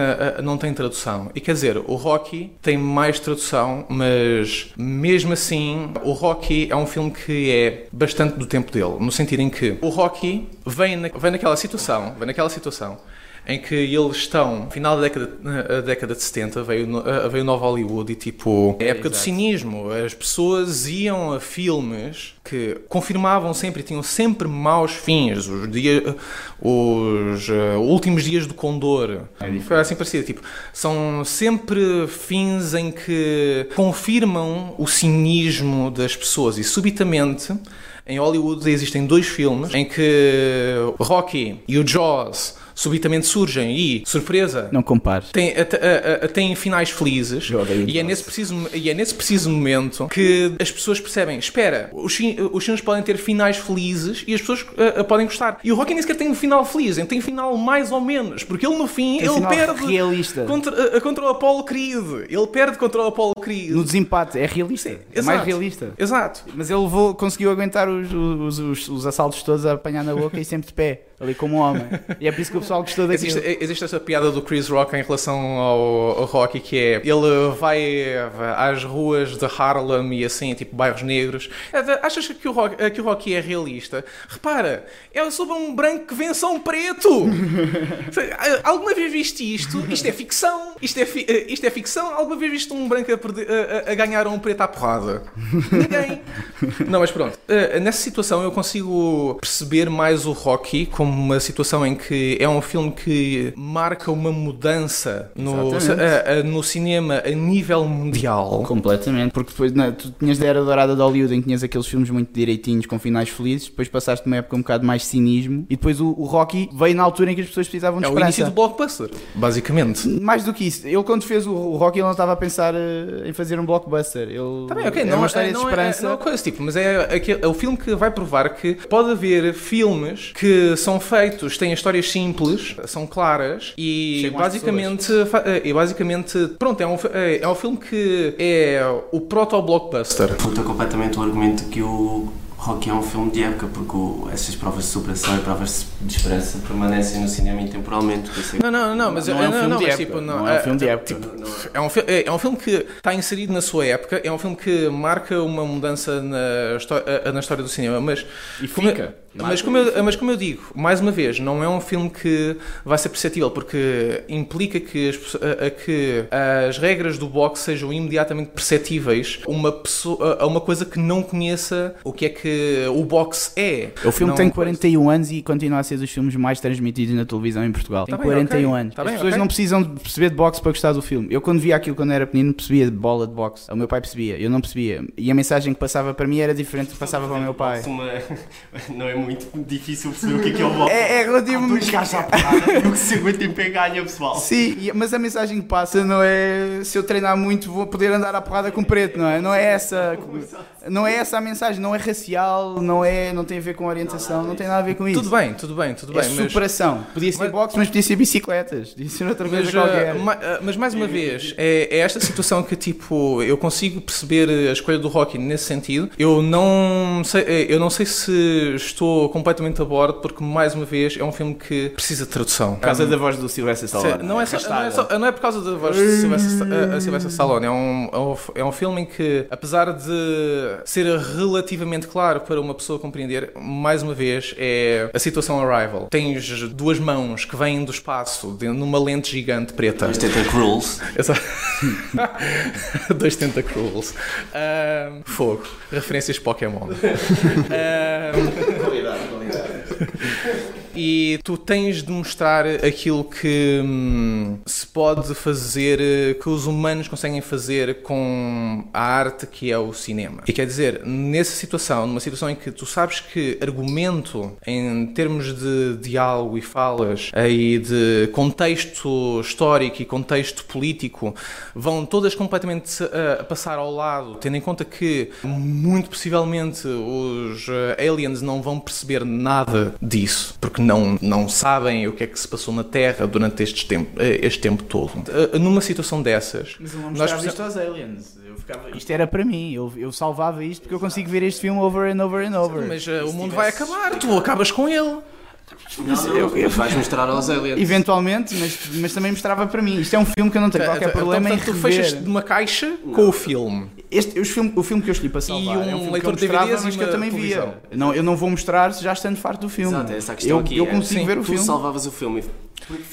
não tem tradução. E quer dizer, o Rocky tem mais tradução, mas mesmo assim, o Rocky é um filme que é bastante do tempo dele, no sentido em que o Rocky vem, na, vem naquela situação, vem naquela situação em que eles estão, final da década, a década de 70, veio, veio Nova Hollywood e tipo, a época do exato. cinismo, as pessoas iam a filmes que confirmavam sempre e tinham sempre maus fins, os, dia, os eh, últimos dias do Condor, foi assim parecido, tipo, são sempre fins em que confirmam o cinismo das pessoas. E subitamente em Hollywood existem dois filmes em que Rocky e o Jaws subitamente surgem e, surpresa, Não compares. tem, tem finais felizes e é, nesse preciso, e é nesse preciso momento que as pessoas percebem espera, os, os filmes podem ter finais felizes e as pessoas ah, ah, podem gostar e o Rocky nem sequer tem um final feliz tem um final mais ou menos porque ele no fim Tem ele perde realista. contra, ah, contra o Apollo Creed ele perde contra o Apollo Creed No desempate, é realista. é exato. mais realista. exato Mas ele levou, conseguiu aguentar os, os, os, os assaltos todos a apanhar na boca e sempre de pé, ali como um homem. E é por isso que o pessoal gostou daquilo. Existe, existe essa piada do Chris Rock em relação ao, ao Rocky que é ele vai às ruas de Harlem e assim, tipo bairros negros. Achas que o, Rock, que o Rocky é realista? Repara, é sobre um branco que vence a um preto. <laughs> Alguma vez viste isto? Isto é ficção. Isto é, fi- isto é ficção. Alguma vez viste um branco a, perder- a- a- ganhar a um preto à porrada? Ninguém. <laughs> Não, mas pronto. Eh, Nessa situação eu consigo perceber mais o Rocky como uma situação em que é um filme que marca uma mudança no, eh, eh, no cinema a nível mundial. Completamente, porque depois não, tu tinhas da era dourada de Hollywood em que tinhas aqueles filmes muito direitinhos com finais felizes, depois passaste uma época um bocado mais cinismo e depois o, o Rocky veio na altura em que as pessoas precisavam de É o início esperança. do blockbuster, basicamente. Mais do que isso, ele quando fez o, o Rocky ele não estava a pensar eh, em fazer um blockbuster. Ele, bem, ok, é não, uma é, história não, de é, esperança. não é coisa tipo, mas é, aquele- é o filme que vai provar que pode haver filmes que são são feitos, têm histórias simples, são claras e Chegam basicamente, eh, e basicamente, pronto, é um, fi- é, é um filme que é o proto-blockbuster. Puta completamente o argumento que o Rocky é um filme de época, porque o- essas provas de superação e provas de esperança permanecem no cinema intemporalmente. é Não, não, não, mas Não é um não, filme não, de época, tipo, não é um filme de época. tipo, é um, fi- é, é um filme que está inserido na sua época, é um filme que marca uma mudança na, eh, na história do cinema, mas E como fica. Mas, como eu, mas como eu digo, mais uma vez, não é um filme que vai ser perceptível, porque implica que as, a- a que as regras do boxe sejam imediatamente perceptíveis a uma, pessoa, a uma coisa que não conheça o que é que o boxe é. O filme Não- tem 41 anos e continua a ser dos filmes mais transmitidos na televisão em Portugal. Tá tem bem, 41 ok. anos. Tá As bem, pessoas ok. não precisam de perceber de boxe para gostar do filme. Eu quando via aquilo quando era pequenino percebia de bola de boxe. O meu pai percebia, eu não percebia. E a mensagem que passava para mim era diferente do que passava para o meu pai. Uma- Não é muito <laughs> difícil perceber o que é que é o boxe. É, é Há relativo dois gajos à porrada <laughs> o que se aguenta em pé ganha, pessoal. Sim, mas a mensagem que passa não é se eu treinar muito vou poder andar à porrada com preto, não é? Não é essa, não é essa a mensagem, não é racial, não é, não tem a ver com orientação, não tem nada a ver com isso. Tudo bem, tudo bem, tudo é bem. mas- superação. Podia ser Mas- boxe, mas podia ser bicicletas, podia ser outra coisa Mas, qualquer. uh, ma- uh, mas mais uma vez, é, é esta situação que tipo, eu consigo perceber a escolha do Rocky nesse sentido. Eu não sei, eh, eu não sei se estou completamente a bordo, porque mais uma vez é um filme que precisa de tradução. Por causa da voz do Sylvester Stallone. Não é, só, não, é só- não é por causa da voz de Sylvester, Sylvester Stallone. É um, é um- é um filme em que, apesar de ser relativamente claro para uma pessoa compreender, mais uma vez é a situação Arrival. Tens duas mãos que vêm do espaço de- numa lente gigante preta. Rules. Exato. <laughs> Dois tentacruels. Ahm, fogo. Referências Pokémon. <laughs> Ahm, e tu tens de mostrar aquilo que hum, se pode fazer, que os humanos conseguem fazer com a arte que é o cinema. E quer dizer, nessa situação, numa situação em que tu sabes que argumento, em termos de diálogo e falas, e de contexto histórico e contexto político, vão todas completamente eh, a passar ao lado, tendo em conta que muito possivelmente os eh, aliens não vão perceber nada disso, porque não, não sabem o que é que se passou na Terra durante este tempo, eh, este tempo todo. Eh, Numa situação dessas, Mas eu não Nós mostrava precisamos- isto aos aliens. Eu ficava- Isto era para mim. Eu, eu salvava isto porque eu consigo ver este filme over and over and over. mas eh, o mundo vai acabar, tu acabas com ele. Não, não, eu- vais mostrar aos aliens. Eventualmente, mas, mas também mostrava para mim. Isto é um filme que eu não tenho qualquer Então, problema portanto, em tu fechas rever. de uma caixa com o filme. Este, os filme- o filme que eu escolhi para salvar um é um filme leitor que eu de mostrava, mas que eu também via. Não, eu não vou mostrar já estando farto do filme. Exato, é essa a questão eu, aqui. eu é- consigo Sim, ver o Tu filme. salvavas o filme.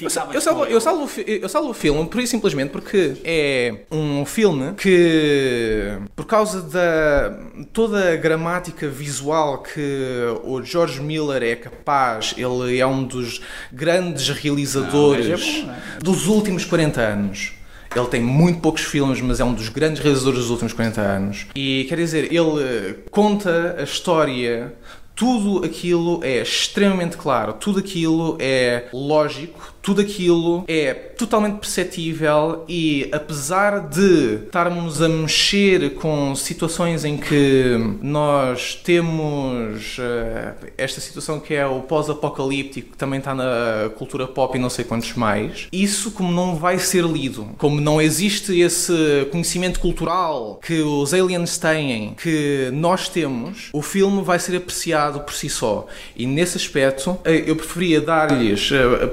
Eu, salvo, eu, salvo, eu salvo o filme por isso simplesmente porque é um filme que, por causa da toda a gramática visual que o George Miller é capaz, ele é um dos grandes realizadores Não, é bom, é? dos últimos 40 anos. Ele tem muito poucos filmes, mas é um dos grandes realizadores dos últimos 40 anos. E quer dizer, ele eh, conta a história. Tudo aquilo é extremamente claro, tudo aquilo é lógico, tudo aquilo é totalmente perceptível e apesar de estarmos a mexer com situações em que nós temos eh, esta situação que é o pós-apocalíptico, que também está na cultura pop e não sei quantos mais, isso como não vai ser lido, como não existe esse conhecimento cultural que os aliens têm, que nós temos, o filme vai ser apreciado por si só. E nesse aspecto, eh, eu preferia dar-lhes eh,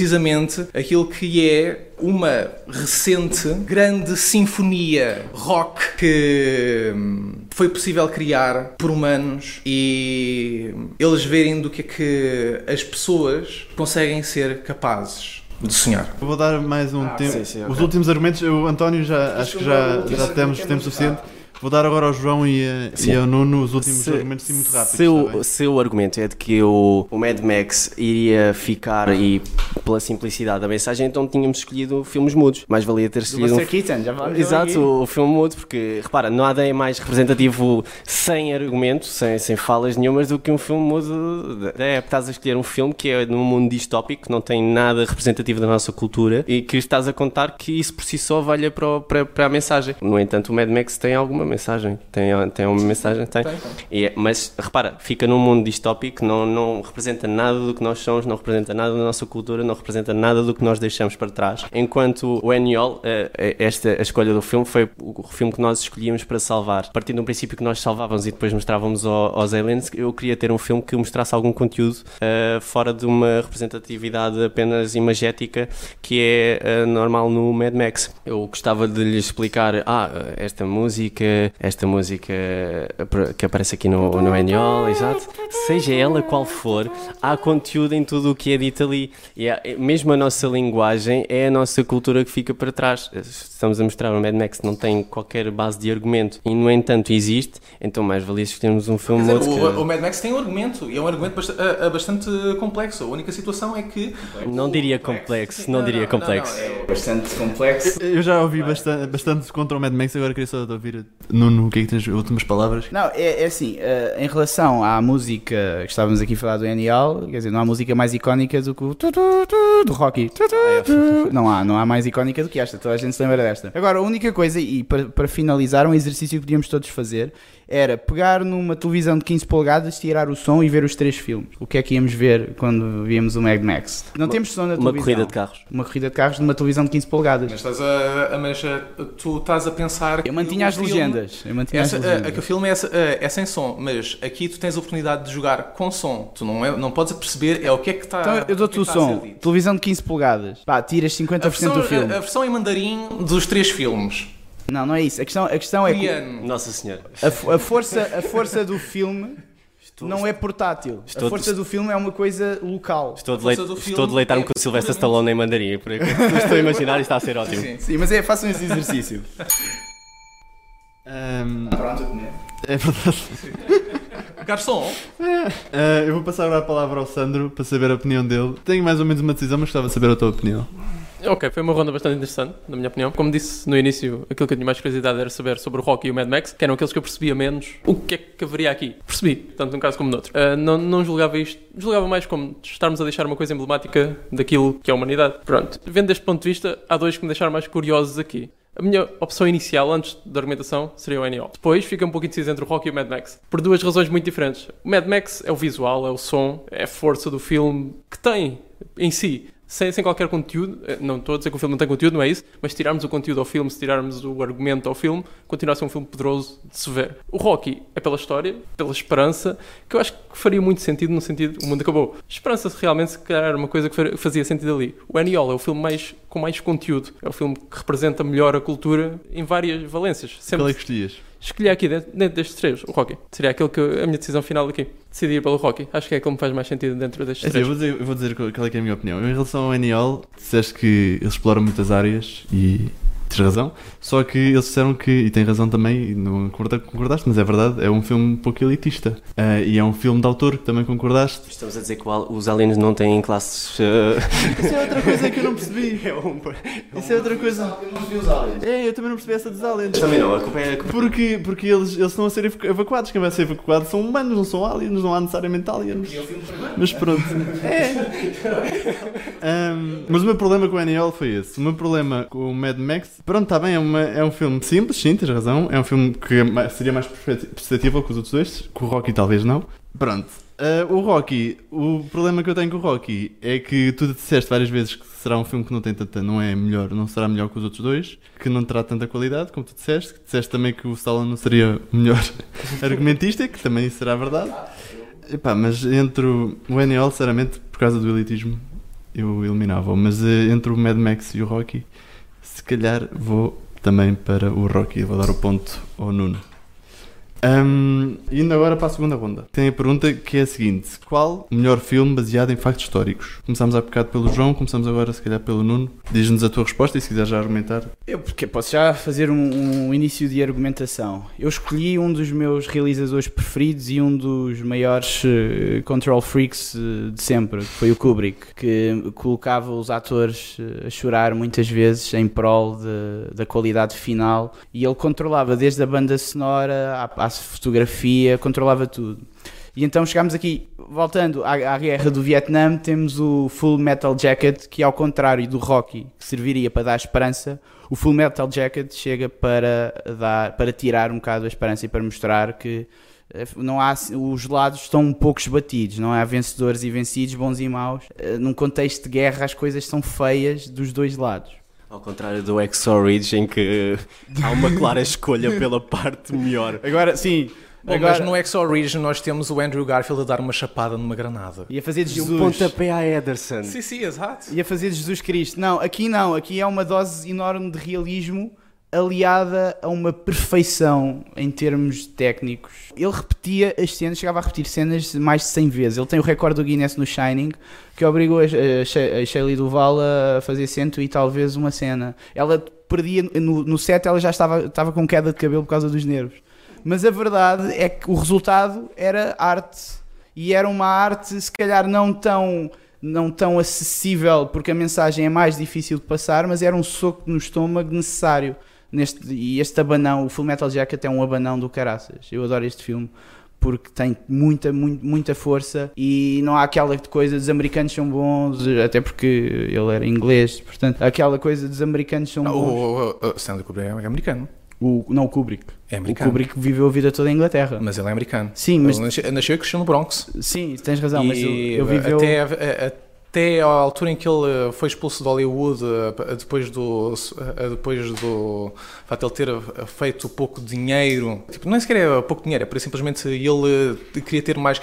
precisamente aquilo que é uma recente grande sinfonia rock que hum, foi possível criar por humanos e eles verem do que é que as pessoas conseguem ser capazes de sonhar. Vou dar mais um tempo. sim, sim, Os últimos argumentos, o António já acho que já, já temos tempo suficiente. Vou dar agora ao João e, a- e ao Nuno os últimos Se- argumentos assim, muito rápidos. Se está o, bem? se o argumento é de que o, o Mad Max iria ficar e pela simplicidade da mensagem, então tínhamos escolhido filmes mudos. Mais valia ter Do escolhido um Keaton, já dele Exato, aqui. o, o filme mudo, porque repara, nada é mais representativo sem argumento, sem, sem falas nenhumas, do que um filme mudo época. Estás a escolher um filme que é num mundo distópico, que não tem nada representativo da nossa cultura e que estás a contar que isso por si só valha para, para, para a mensagem. No entanto, o Mad Max tem alguma mensagem. Tem, tem uma mensagem, tem. Tem, tem. E é- mas repara, fica num mundo distópico, não, não representa nada do que nós somos, não representa nada da nossa cultura, não representa nada do que nós deixamos para trás. Enquanto o Eniol, eh, eh, esta a escolha do filme foi o filme que nós escolhíamos para salvar. De um princípio que nós salvávamos e depois mostrávamos ao- aos aliens, eu queria ter um filme que mostrasse algum conteúdo eh, fora de uma representatividade apenas imagética que é eh, normal no Mad Max. Eu gostava de lhes explicar, ah, esta música, esta música eh, que aparece aqui no, no Eniol, exato, seja ela qual for, há conteúdo em tudo o que é dito ali. E há- mesmo a nossa linguagem é a nossa cultura que fica para trás. Estamos a mostrar o Mad Max não tem qualquer base de argumento e, no entanto, existe, então mais valia escolhermos um filme dizer, outro que- o, o Mad Max tem um argumento e é um argumento a- a bastante complexo. A única situação é que. Não diria complexo, não diria complexo. é- Bastante complexo. Eu já ouvi bastante, bastante contra o Mad Max, agora queria só ouvir. Nuno, o que é que tens? Últimas palavras? Não, é, é assim, eh, em relação à música que estávamos aqui a falar do Enial, quer dizer, não há música mais icónica do que o tu, tu, tu, do Rocky. Tu, tu. Não há, não há mais icónica do que esta, toda a gente se lembra desta. Agora, a única coisa, e para, para finalizar, um exercício que podíamos todos fazer era pegar numa televisão de 15 polegadas, tirar o som e ver os três filmes. O que é que íamos ver quando víamos o Mad Max? Não temos som na Uma televisão. corrida de carros. Uma corrida de carros numa televisão de 15 polegadas. Mas, estás a, a- mas a- tu estás a pensar. Eu mantinha o as filme- legendas. Eu mantinha Essa, as a, a, legendas. que o filme é, essa- é- é sem som, mas aqui tu tens a oportunidade de jogar com som. Tu não, é, não podes perceber é o que é que está. Então eu dou-te o que é que a ser som. Televisão de 15 polegadas. Pá, tiras 50% A versão, do filme. a, a versão em mandarim dos três filmes. Não, não é isso. A questão, a questão é que. Nossa Senhora. a, a força, a força do filme não é portátil. Estou- a força do filme é uma coisa local. Estou a, estou a deleitar-me é com o Sylvester puramente- Stallone em mandarim. Por. Estou a imaginar e está a ser ótimo. Sim. Sim, mas é, façam esse exercício. Ahm, Pronto, é verdade. Garçom, Ah, eu vou passar agora a palavra ao Sandro para saber a opinião dele. Tenho mais ou menos uma decisão, mas gostava de saber a tua opinião. Ok, foi uma ronda bastante interessante, na minha opinião. Como disse no início, aquilo que eu tinha mais curiosidade era saber sobre o Rocky e o Mad Max, que eram aqueles que eu percebia menos. O que é que haveria aqui? Percebi, tanto num caso como no outro. Ah, não, não julgava isto, julgava mais como estarmos a deixar uma coisa emblemática daquilo que é a humanidade. Pronto, vendo deste ponto de vista, há dois que me deixaram mais curiosos aqui. A minha opção inicial, antes da argumentação, seria o NO. Depois fica um pouco indeciso entre o Rocky e o Mad Max. Por duas razões muito diferentes. O Mad Max é o visual, é o som, é a força do filme que tem em si. Sem, sem qualquer conteúdo, Eh, não estou a dizer que o filme não tem conteúdo, não é isso, mas tirarmos o conteúdo ao filme, se tirarmos o argumento ao filme, continua a ser um filme poderoso de se ver. O Rocky é pela história, pela esperança, que eu acho que faria muito sentido no sentido o mundo acabou. Esperança realmente se calhar era uma coisa que fa- fazia sentido ali. O Aniol é o filme mais, com mais conteúdo, é o filme que representa melhor a cultura em várias valências. Sempre? Escolhi aqui dentro, dentro destes três, o Rocky. Seria aquele que a minha decisão final aqui. Decidi ir pelo Rocky. Acho que é aquele que me faz mais sentido dentro destes É assim, eu três. vou dizer, eu vou dizer qual é, é a minha opinião. Em relação ao NEOL, disseste que eles exploram muitas áreas e tens razão. Só que eles disseram que, e têm razão também, e não concorda- concordaste, mas é verdade, é um filme um pouco elitista. Ah, e é um filme de autor que também concordaste. Estamos a dizer que os aliens não têm classes. eh, <laughs> Isso é outra coisa que eu não percebi. <laughs> é um- Isso é outra coisa. É, eu também não percebi essa dos aliens. Também não, a culpa é. a culpa- Porque, porque eles, eles estão a ser evacu- evacuados. Quem vai ser evacuado são humanos, não são aliens, não há necessariamente aliens. Mas pronto. <laughs> É. Ahm, mas o meu problema com o NEOL foi esse. O meu problema com o Mad Max, pronto, está bem, é, uma- é um filme simples, sim, tens razão. É um filme que é seria mais perceptível que os outros dois. Com o Rocky, talvez não. Pronto. Ah, o Rocky, o problema que eu tenho com o Rocky é que tu disseste várias vezes que será um filme que não tem tanta, não é melhor, não será melhor que os outros dois, que não terá tanta qualidade, como tu disseste, que disseste também que o Stallone não seria o melhor <laughs> argumentista, que também será verdade. Epá, mas entre o, o NL, sinceramente, por causa do elitismo, eu eliminava-o, mas eh, entre o Mad Max e o Rocky, se calhar vou também para o Rocky, vou dar o ponto ao Nuno. Ahm, indo agora para a segunda ronda. Tem a pergunta que é a seguinte: Qual o melhor filme baseado em factos históricos? Começámos há bocado pelo João, começamos agora se calhar pelo Nuno. Diz-nos a tua resposta e se quiser já argumentar. Eu porque posso já fazer um, um início de argumentação. Eu escolhi um dos meus realizadores preferidos e um dos maiores eh, control freaks eh, de sempre, que foi o Kubrick, que colocava os atores eh, a chorar muitas vezes em prol de- da qualidade final e ele controlava desde a banda sonora à, à fotografia, controlava tudo. E então chegámos aqui, voltando à, à guerra do Vietnã, temos o Full Metal Jacket, que ao contrário do Rocky, que serviria para dar esperança, o Full Metal Jacket chega para, dar, para tirar um bocado a esperança e para mostrar que eh, não há, os lados estão um pouco esbatidos, não há vencedores e vencidos, bons e maus. Eh, Num contexto de guerra, as coisas são feias dos dois lados. Ao contrário do Exo Ridge, em que há uma clara escolha <laughs> pela parte melhor. Agora, sim, Bom, agora mas no Exo Origin nós temos o Andrew Garfield a dar uma chapada numa granada. ia fazer de E um Jesus. pontapé a Ederson. Sim, sim, exato. Ia fazer de Jesus Cristo. Não, aqui não. Aqui é uma dose enorme de realismo aliada a uma perfeição em termos técnicos. Ele repetia as cenas, chegava a repetir cenas mais de 100 vezes. Ele tem o recorde do Guinness no Shining, que obrigou a, a, a Shelley Duval a fazer cento e talvez uma cena. Ela perdia, no, no set ela já estava, estava com queda de cabelo por causa dos nervos. Mas a verdade é que o resultado era arte. E era uma arte, se calhar, não tão não tão acessível porque a mensagem é mais difícil de passar, mas era um soco no estômago necessário. Neste, e este abanão, o Full Metal Jacket é um abanão do caraças. Eu adoro este filme porque tem muita, muito, muita força e não há aquela coisa dos americanos são bons, até porque ele era inglês, portanto, aquela coisa dos americanos são Não, bons. o, o, o Stanley Kubrick é americano. O, não, o Kubrick. É O americano. Kubrick viveu a vida toda em Inglaterra. Mas ele é americano. Sim, mas Ele nasceu, nasceu e cresceu no Bronx. sim, tens razão, mas e ele, ele viveu até, a- até à altura em que ele eh, foi expulso de Hollywood, eh, depois do, eh, depois do facto de ele ter feito pouco dinheiro, tipo, não é sequer é pouco dinheiro, é porque simplesmente ele queria ter mais,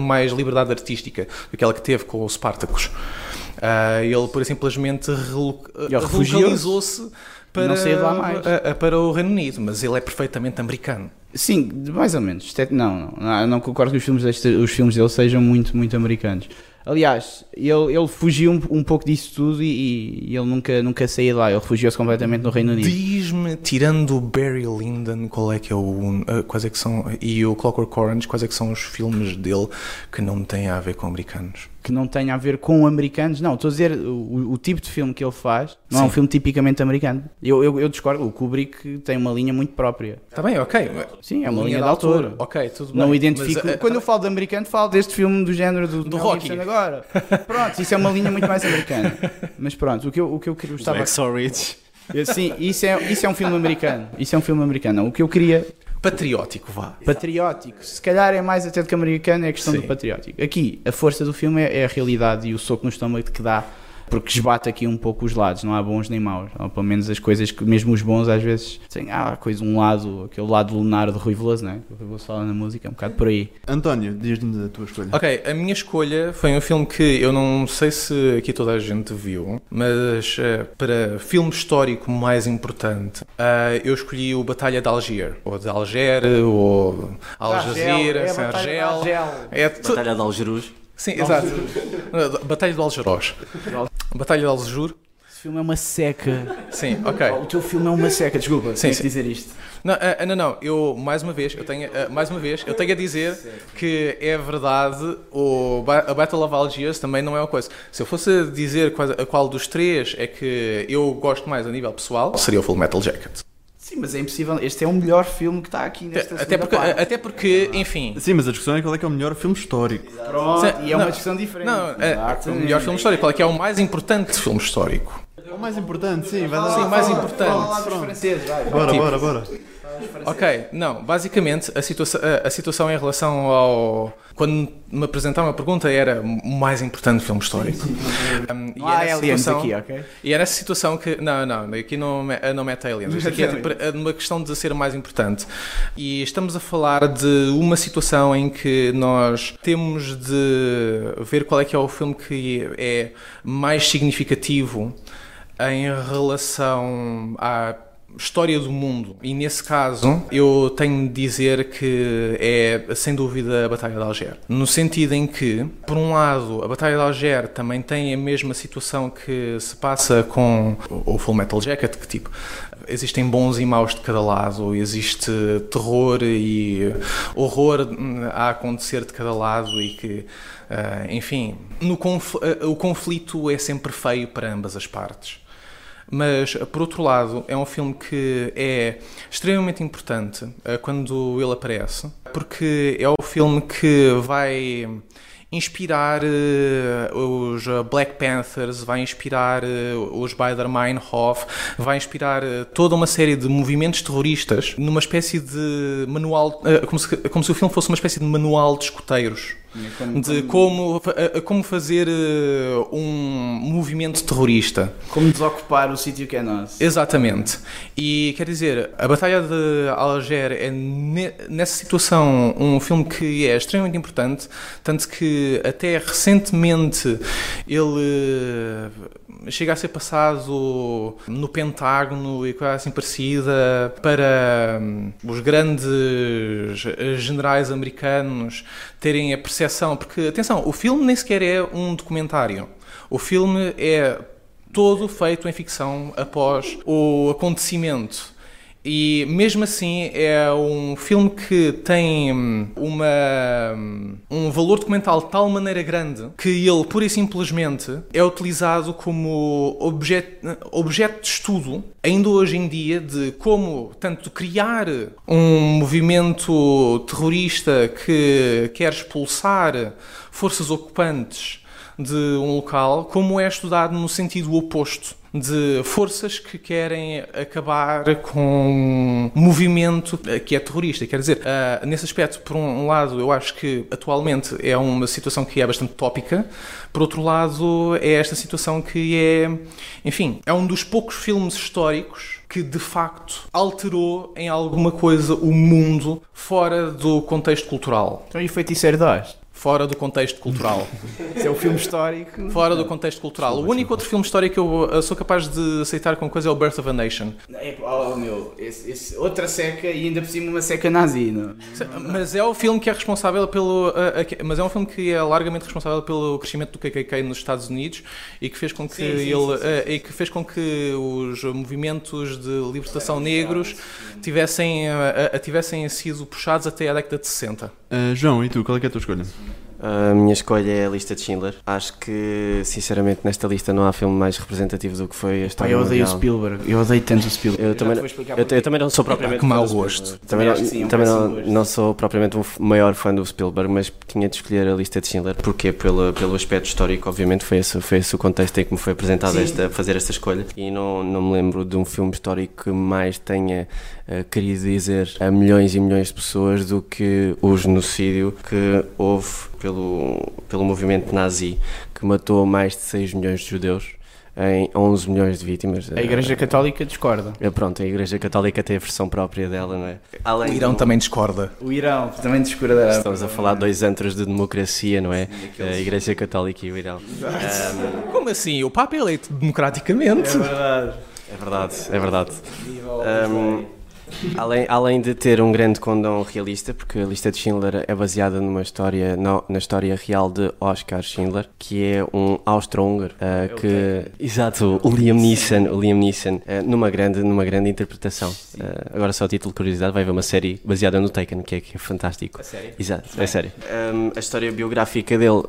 mais liberdade artística do que aquela que teve com o Spartacus. Ele, por simplesmente, relocalizou-se para, Não saiu de lá mais. a- a- para o Reino Unido, mas ele é perfeitamente americano. Sim, mais ou menos. Isto é- Não, não, não, não concordo que os filmes, deste, os filmes dele sejam muito, muito americanos. Aliás, ele, ele fugiu um, um pouco disso tudo e, e ele nunca, nunca de lá. Ele refugiou-se completamente no Reino Unido. Diz-me, tirando o Barry Lyndon, qual é que é o. eh, quais é que são. e o Clockwork Orange, quais é que são os filmes dele que não têm a ver com americanos? Que não tem a ver com americanos. Não, estou a dizer o, o tipo de filme que ele faz não é um Sim. filme tipicamente americano. Eu, eu, eu discordo. O Kubrick tem uma linha muito própria. Está bem, ok. Sim, é uma linha, de autor. Ok, tudo bem. Não identifico. Mas, eh, Quando eu falo de americano, falo deste filme do género do, Do Rocky. Agora. Pronto, isso é uma linha muito mais americana. Mas pronto, o que eu, o que eu gostava. Exo Ridge. Sim, isso é, isso é um filme americano. Isso é um filme americano. O que eu queria. Patriótico, vá. Patriótico. Se calhar é mais até do que americano, é a questão Sim. do patriótico. Aqui, a força do filme é, é a realidade e o soco no estômago que dá. Porque esbate aqui um pouco os lados, não há bons nem maus. Ou pelo menos as coisas que, mesmo os bons, às vezes têm ah, coisa, um lado, aquele lado lunar de Rui Veloso, não é? O Rui Veloso fala na música, é um bocado por aí. António, diz-nos a tua escolha. Ok, a minha escolha foi um filme que eu não sei se aqui toda a gente viu, mas eh, para filme histórico mais importante, eh, eu escolhi o Batalha de Alger, ou de Alger, ou Al Jazeera, é de Argel. Argel. É Batalha de Algerus. Sim, exato. Batalha do Algeroz. Batalha de Algejur. Esse filme é uma seca. Sim, ok. O teu filme é uma seca, desculpa. Sim, sim. dizer isto. Não, ah, não, não, eu mais uma vez, eu tenho, ah, mais uma vez, eu tenho a dizer que é verdade, o a Battle of Algiers também não é uma coisa. Se eu fosse dizer qual, a qual dos três é que eu gosto mais a nível pessoal, seria o Full Metal Jacket. Sim, mas é impossível. Este é o melhor filme que está aqui nesta Até porque, parte. até porque, enfim, Sim, mas a discussão é qual é que é o melhor filme histórico. Pronto, Sim, e é uma não, discussão diferente. não, é, Exato. o melhor filme histórico, qual é que é o mais importante filme histórico? É o mais importante, sim, vai dar. Sim, mais Fala importante. lá dos franceses, vai. Bora, Tipo- bora, bora. Ok, não, basicamente a, situa a, a situação em relação ao. Quando me apresentaram a pergunta era o mais importante filme histórico. Um, e Não há é nessa aliens situação- aqui, ok? E é nessa situação que. Não, não, aqui não, não mete aliens. Isto aqui é tipo, é uma questão de ser mais importante. E estamos a falar de uma situação em que nós temos de ver qual é que é o filme que é mais significativo em relação à história do mundo. E nesse caso, eu tenho de dizer que é sem dúvida a Batalha de Alger. No sentido em que, por um lado, a Batalha de Alger também tem a mesma situação que se passa com o Full Metal Jacket, que tipo. Existem bons e maus de cada lado, existe terror e horror hum, a acontecer de cada lado e que, ah, enfim, no conf- ah, o conflito é sempre feio para ambas as partes. Mas, por outro lado, é um filme que é extremamente importante eh, quando ele aparece, porque é o filme que vai inspirar eh, os Black Panthers, vai inspirar eh, os Baader-Meinhof, vai inspirar eh, toda uma série de movimentos terroristas numa espécie de manual, como se, como se o filme fosse uma espécie de manual de escoteiros. De como, como fazer eh, um movimento terrorista. Como desocupar o sítio que é nosso. Exatamente. E quer dizer, a Batalha de Alger é ne- nessa situação um filme que é extremamente importante, tanto que até recentemente ele chega a ser passado no Pentágono e coisa assim parecida para hum, os grandes generais americanos terem a percepção, porque atenção, o filme nem sequer é um documentário. O filme é todo feito em ficção após o acontecimento. E mesmo assim é um filme que tem hum, uma, hum, um valor documental de tal maneira grande que ele pura e simplesmente é utilizado como objeto, objeto de estudo ainda hoje em dia de como tanto criar um movimento terrorista que quer expulsar forças ocupantes de um local, como é estudado no sentido oposto de forças que querem acabar com um movimento que é terrorista. Quer dizer, ah, nesse aspecto, por um lado, eu acho que atualmente é uma situação que é bastante tópica, por outro lado, é esta situação que é, enfim, é um dos poucos filmes históricos que de facto alterou em alguma coisa o mundo fora do contexto cultural. Então, e Feiticeiro Oz? Fora do contexto cultural. <laughs> Isso é um filme histórico. Fora do contexto cultural. O único outro filme histórico que eu uh, sou capaz de aceitar como coisa é o Birth of a Nation. É, oh, meu, esse- esse- outra seca e ainda por cima uma seca nazi. Não? Mas é o filme que é responsável pelo. uh, uh, mas é um filme que é largamente responsável pelo crescimento do KKK nos Estados Unidos e que fez com que Sim, sim, ele sim, sim. uh, e que fez com que os movimentos de libertação negros tivessem, uh, uh, tivessem sido puxados até a década de 60. Ah, João, e tu, qual é que é a tua escolha? A minha escolha é a lista de Schindler. Acho que, sinceramente, nesta lista não há filme mais representativo do que foi a Pá, história eu odeio o. Spielberg. Eu odeio tanto o Spielberg. Eu Já também Eu, eu também não sou propriamente que mau gosto. Também sim, não, um também não, gosto. não sou propriamente f- maior fã do Spielberg, mas tinha de escolher a lista de Schindler. Porquê? Pelo, pelo aspecto histórico, obviamente, foi esse, foi esse o contexto em que me foi apresentado Sim. esta, fazer esta escolha. E não, não me lembro de um filme histórico que mais tenha eh, querido dizer a milhões e milhões de pessoas do que o genocídio que houve pelo, pelo movimento nazi, que matou mais de 6 milhões de judeus. Em 11 milhões de vítimas. A Igreja Católica discorda. É, Pronto, a Igreja Católica tem a versão própria dela, não é? Além O Irão do- também discorda. O Irão também discorda. Estamos a falar de dois antros de democracia, não é? A Igreja Católica e o Irão. Como assim? O Papa é eleito democraticamente. verdade. É verdade, é verdade. Um, além, além de ter um grande condão realista, porque a lista de Schindler é baseada numa história, na, na história real de Oscar Schindler, que é um austro-húngaro, uh, que, exato, o Liam Neeson, o Liam Neeson, uh, numa grande, numa grande interpretação. Uh, agora só a título de curiosidade, vai haver uma série baseada no Taken, que é, que é fantástico. sério? Exato, é sério. Um, a história biográfica dele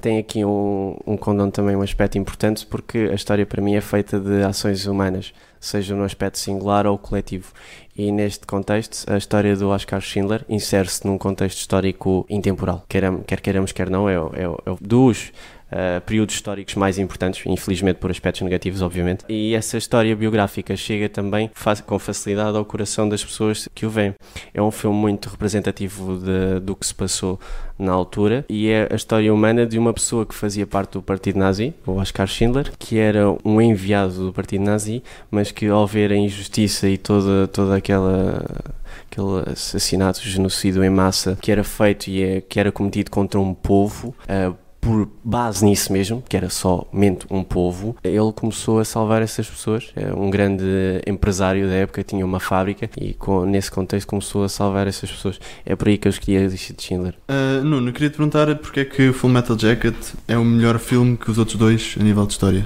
tem aqui um, um condão também, um aspecto importante, porque a história para mim é feita de ações humanas, seja no aspecto singular ou coletivo. E neste contexto, a história do Oscar Schindler insere-se num contexto histórico intemporal. Quer queiramos, quer não, é, é, é dos uh, períodos históricos mais importantes, infelizmente por aspectos negativos, obviamente. E essa história biográfica chega também com facilidade ao coração das pessoas que o veem. É um filme muito representativo de- do que se passou na altura e é a história humana de uma pessoa que fazia parte do Partido Nazi, o Oscar Schindler, que era um enviado do Partido Nazi, mas que ao ver a injustiça e toda, toda aquela aquele assassinato, genocídio em massa que era feito e é, que era cometido contra um povo, ah, por base nisso mesmo, que era somente um povo, ele começou a salvar essas pessoas. É um grande empresário da época, tinha uma fábrica e com, nesse contexto começou a salvar essas pessoas. É por aí que eu escolhi a lista de Schindler. Ah, Nuno, eu queria te perguntar porque é que Full Metal Jacket é o melhor filme que os outros dois a nível de história.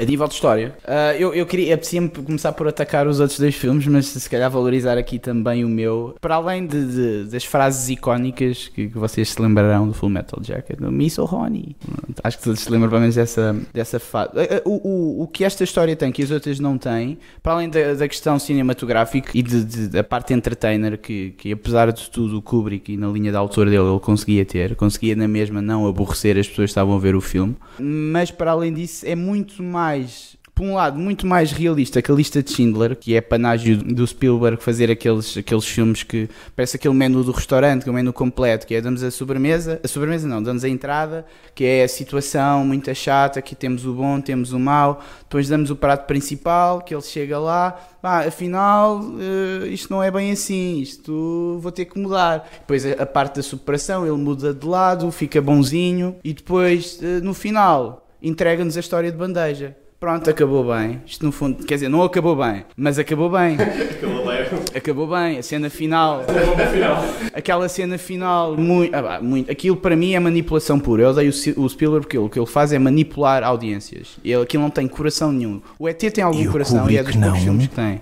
A nível de história, ah, eu, eu queria, apetecia-me começar por atacar os outros dois filmes, mas se calhar valorizar aqui também o meu. Para além de, de- das frases icónicas que, que vocês se lembrarão do Full Metal Jacket, do Me So Honey. Acho que todos se lembram pelo menos dessa, dessa fase. O, o, o que esta história tem, que as outras não têm, para além da, da questão cinematográfica e de, de- da parte entertainer, que, que apesar de tudo o Kubrick e na linha da autor dele ele conseguia ter, conseguia na mesma não aborrecer as pessoas que estavam a ver o filme, mas para além disso é muito mais por um lado, muito mais realista que a lista de Schindler, que é panágio do Spielberg fazer aqueles, aqueles filmes que parece aquele menu do restaurante, que é o menu completo, que é damos a sobremesa, a sobremesa não, damos a entrada, que é a situação muito chata, aqui temos o bom, temos o mau, depois damos o prato principal, que ele chega lá, ah, afinal, eh, isto não é bem assim, isto vou ter que mudar. Depois a, a parte da superação, ele muda de lado, fica bonzinho, e depois, eh, no final, entrega-nos a história de bandeja. Pronto, acabou bem. Isto no fundo, quer dizer, não acabou bem, mas acabou bem. Acabou bem, a cena final. Aquela cena final, muito, ah, muito. Aquilo para mim é manipulação pura. Eu odeio o Spielberg porque o que ele faz é manipular audiências. Ele, aquilo não tem coração nenhum. O ET tem algum E coração e é dos poucos filmes que tem.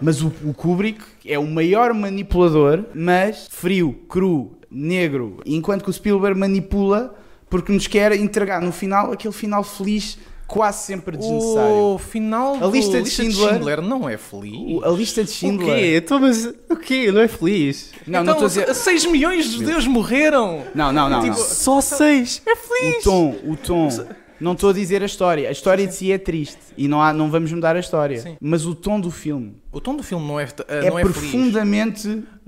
Mas o, o Kubrick é o maior manipulador, mas frio, cru, negro. Enquanto que o Spielberg manipula porque nos quer entregar no final aquele final feliz, quase sempre desnecessário. O final A lista de Schindler- não é feliz. O- A lista de O Schindler. quê? Então, mas o quê? Não é feliz? Não, não então, a dizer. 6 milhões de judeus morreram. Não, não, não. Tipo, não. Só seis. É O feliz. tom, o tom. Não estou a dizer a história. A história de si é triste e não, há, não vamos mudar a história. Sim. Mas o tom do filme O tom do filme não é, é, não é feliz.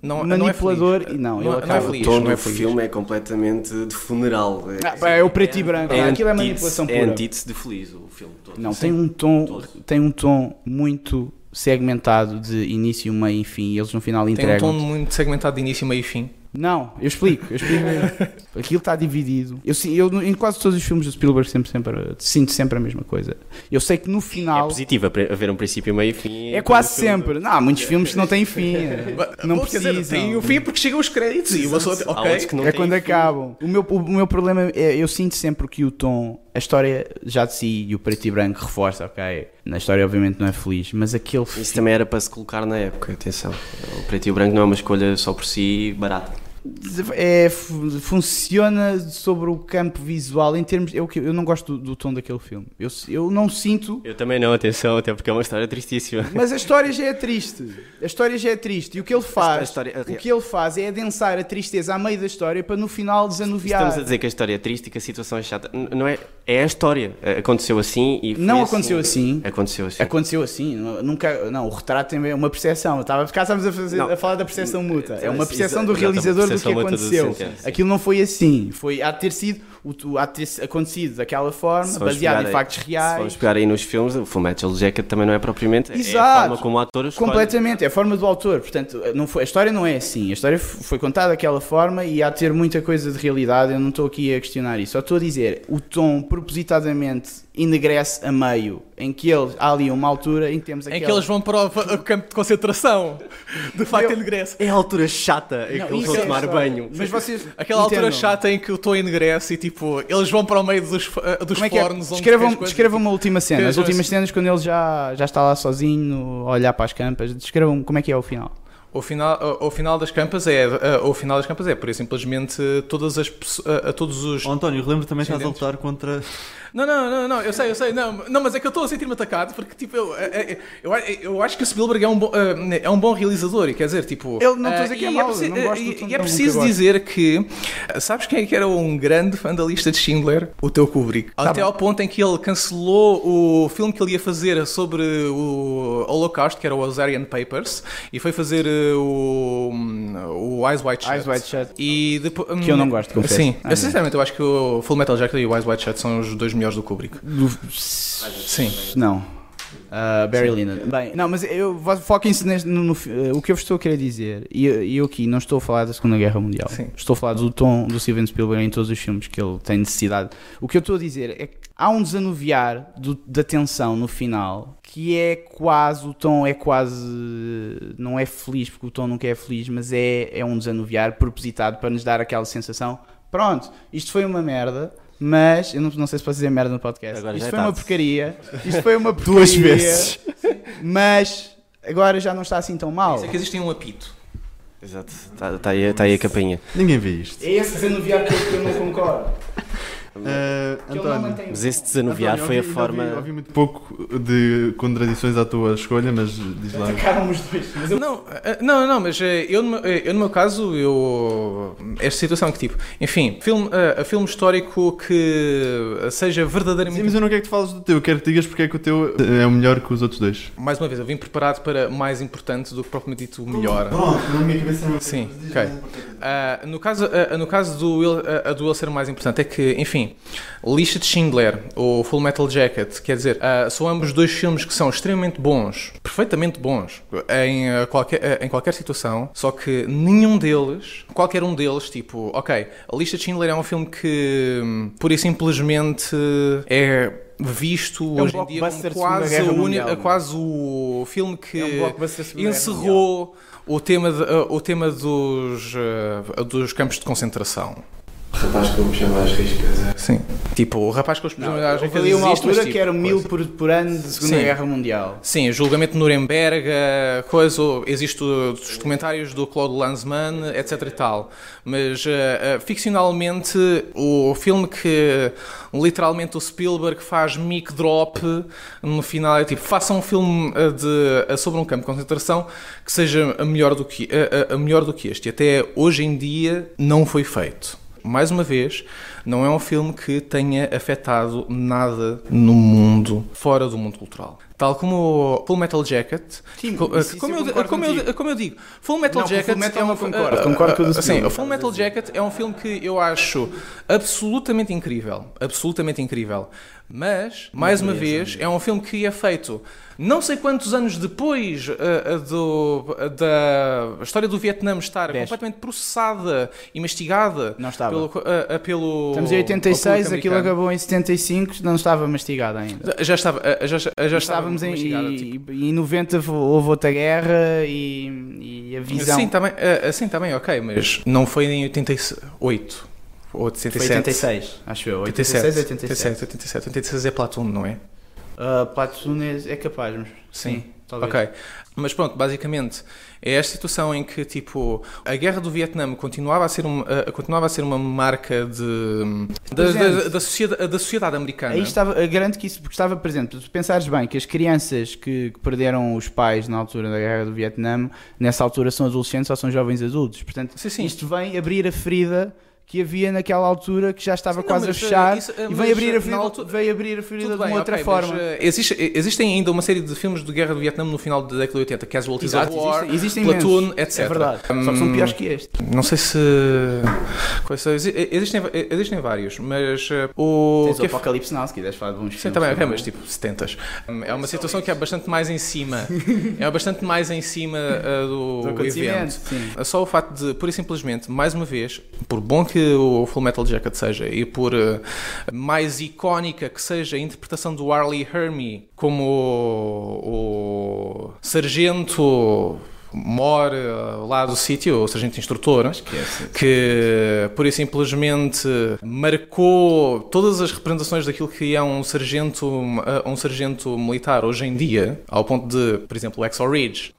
Não- não é manipulador feliz. e não, Não ele é- não é acaba. O feliz. tom não é do feliz. filme é completamente de funeral. Ah, pá, é o preto e branco. É Aquilo é manipulação É pura. antítese de feliz o filme todo. Não, tem um tom, Todo. tem um tom muito segmentado de início, meio e fim. E eles no final Tem um entregam. tom muito segmentado de início, meio e fim. Não, eu explico, eu explico. <laughs> Aquilo está dividido. Eu, sim- eu, em quase todos os filmes do Spielberg sempre, sempre, sinto sempre a mesma coisa. Eu sei que no É final. positivo haver um princípio, meio e fim. É quase sempre. Não, há muitos filmes que não têm fim. Não quer dizer, precisam. Tem o fim porque chegam os créditos e uma pessoa. Ok. não É quando fim. acabam. O meu, o meu problema é, eu sinto sempre que o tom, a história já de si e o preto e branco reforça, ok? Na história, obviamente, não é feliz, mas aquele. Isso também era para se colocar na época, atenção. O preto e o branco não é uma escolha só por si barata. É, fu- funciona sobre o campo visual em termos. Eu, eu não gosto do, do tom daquele filme. Eu, eu não sinto. Eu também não, atenção, até porque é uma história tristíssima. Mas a história já é triste. A história já é triste. E o que ele faz, A história- a o que ele faz é adensar a tristeza a meio da história para no final desanuviar. Estamos a dizer que a história é triste e que a situação é chata. Não é, é a história. Aconteceu assim e foi Não aconteceu assim. Aconteceu assim. Aconteceu assim, nu- nunca, não, o retrato tem uma percepção. Estava, cá estávamos a, fazer, a falar da percepção mútua. É uma Exa- percepção do realizador do que aconteceu. Aquilo não foi assim. Foi, há de ter sido, o, há de ter acontecido daquela forma, Se baseado em aí- factos Se reais. vamos pegar aí nos filmes, o Full Metal Jacket também não é propriamente. É a Exato. forma como o ator escolhe. Completamente, é a forma do autor. Portanto, não foi, a história não é assim. A história foi contada daquela forma e há de ter muita coisa de realidade. Eu não estou aqui a questionar isso. Só estou a dizer, o tom propositadamente enegrece a meio, em que ele, há ali uma altura em que temos Em aquela... que eles vão para o, o campo de concentração. De facto, Eu- enegrece. É a altura chata em Não, que eles vão é tomar história. banho. Mas vocês Aquela altura entendam. chata em que o tom enegrece e tipo, eles vão para o meio dos, eh, dos Como é é? fornos onde Descrevam, coisas. descrevam uma última cena. Que As últimas as- cenas quando ele já, já está lá sozinho, a olhar para as campas. Descrevam como é que é o final. O final, o, o final das campas é, eh, o final das campas é, por simplesmente todas as todos os Oh, António, relembro também que estás a lutar contra. Não, não, não, não, eu sei, eu sei, não, não mas é que eu estou a sentir-me atacado porque, tipo, eu, eu, eu, eu acho que o Spielberg é um, bom, eh, é um bom realizador e quer dizer, tipo. Eu não estou a dizer eh, que é mau, preci- não gosto do e- é preciso dizer que. eh, Sabes quem é que era um grande fã da lista de Schindler? O teu Kubrick. Tá Até ao ponto em que ele cancelou o filme que ele ia fazer sobre o Holocaust, que era o Azarian Papers, e foi fazer eh, o, o Eyes White Shut. Eyes Wide Shut. E depois, Que eu não gosto, confesso. Sim, Ah, sinceramente eu acho que o Full Metal Jacket e o Eyes White Shut são os dois melhores do Kubrick. Do- Sim. Não. Uh, Barry Lyndon. Bem, não, mas eu foquem-se no, no uh, o que eu vos estou a querer dizer. E eu, e eu aqui não estou a falar da Segunda Guerra Mundial. Sim. Estou a falar do tom do Steven Spielberg em todos os filmes que ele tem necessidade. O que eu estou a dizer é que há um desanuviar do- da tensão no final que é quase, o tom é quase, não é feliz porque o tom nunca é feliz, mas é, é um desanuviar propositado para nos dar aquela sensação. Pronto, isto foi uma merda, Mas, eu não, não sei se posso dizer merda no podcast. Agora Isto já foi é uma porcaria. Isto foi uma <laughs> porcaria. Duas vezes. Mas agora já não está assim tão mal. Isso é que existe um apito. Exato, está tá aí, tá aí a campainha. Ninguém vê isto. É esse desanuviar que eu não concordo. Que ele não António. mantém- Mas esse desanuviar António, foi a ouvi- forma. Ouvi, ouvi muito pouco de contradições à tua escolha, mas diz lá. Atacaram os dois. Mas eu Não, eh, não, não, mas eh, eu, no meu- eu no meu caso, eu. Esta situação que tipo. Enfim, filme, eh, filme histórico que seja verdadeiramente. Sim, mas eu não quero que tu fales do teu, eu quero que digas porque é que o teu é o melhor que os outros dois. Mais uma vez, eu vim preparado para mais importante do que propriamente dito o melhor. Pronto, na minha cabeça não Sim, ok. Ah, no, caso, ah, no caso do Will, a do Will ser mais importante é que, enfim, Lista de Schindler ou Full Metal Jacket, quer dizer, ah, são ambos dois filmes que são extremamente bons, perfeitamente bons, em, ah, qualquer, ah, em qualquer situação, só que nenhum deles, qualquer um deles, tipo, ok, a Lista de Schindler é um filme que, hum, pura e simplesmente, é visto É um hoje em dia como quase, o Mundial, é? quase o filme que É um encerrou o tema, de- uh, o tema dos, uh, dos campos de concentração. Rapaz, como chama as riscas. Sim. Tipo, o rapaz com os Não, personagens houve ali uma altura tipo, que era mil por, por ano de Segunda Sim. Guerra Mundial. Sim, julgamento de Nuremberg, coisa, existe os documentários do Claude Lanzmann, etc e tal. Mas uh, uh, ficcionalmente o filme que literalmente o Spielberg faz mic drop no final é tipo, faça um filme uh, de, uh, sobre um campo de concentração que seja a melhor do que, uh, uh, a melhor do que este. E até hoje em dia não foi feito. Mais uma vez, não é um filme que tenha afetado nada no mundo, fora do mundo cultural. Tal como o Full Metal Jacket. Sim, co- isso- como, eu eu, concordo como, eu, como eu digo, Full Metal Não, Jacket Full Metal é um concordo. Concordo com o do Sim, filme. o Full Metal Jacket é um filme que eu acho absolutamente incrível. Absolutamente incrível. Mas, mais uma vez, é um filme que é feito não sei quantos anos depois ah, do, ah, da história do Vietnã estar Dez. completamente processada e mastigada Não estava. pelo, ah, pelo Estamos em ao 86, público aquilo acabou em 75, não estava mastigado ainda. Já estava, já, já, já Estávamos em. mastigada, E, tipo. em 90 houve outra guerra e, e a visão. Sim, também, ah, sim, também, ok, mas não foi em 88 ou Foi 87. 86, acho eu. 86, 87, 87. 87, 87, 86 é Platoon, não é? Uh, Platoon é, é capaz, mas sim, talvez. Ok. Mas pronto, basicamente é esta situação em que tipo a guerra do Vietnã continuava a ser uma, uh, continuava a ser uma marca de da, da, sociedade, da sociedade americana. Aí estava, eu garanto que isso porque estava presente. Se pensares bem que as crianças que, que perderam os pais na altura da guerra do Vietnã, nessa altura são adolescentes ou são jovens adultos. Portanto, Sim, sim. isto vem abrir a ferida que havia naquela altura que já estava Sim, não, quase mas, a fechar isso, eh, e mas, vem abrir a ferida, altura- veio abrir a ferida de uma outra forma. mas, uh, existe- existem ainda uma série de filmes de guerra do Vietnã no final da década de 80, Casualties Exato, of War, existem, existem Platoon, imensos. etc. É verdade. Só que são Hum, piores que este. Não sei se. Existem, existem vários, mas uh, o. Tens que o é Apocalipse Now, se quiseres falar de bons Sim, também, também. mas tipo 70 É uma situação que <laughs> é bastante mais em cima. É bastante mais em cima uh, do, Do evento. sim. É Só o facto de, pura e simplesmente, mais uma vez, por bom que o Full Metal Jacket seja e por uh, mais icónica que seja a interpretação do Arlie Hermy como o, o sargento mor uh, lá do sítio, o sargento instrutor, Esquece. que pura e simplesmente marcou todas as representações daquilo que é um sargento, uh, um sargento militar hoje em dia, ao ponto de, por exemplo, o Exo Ridge.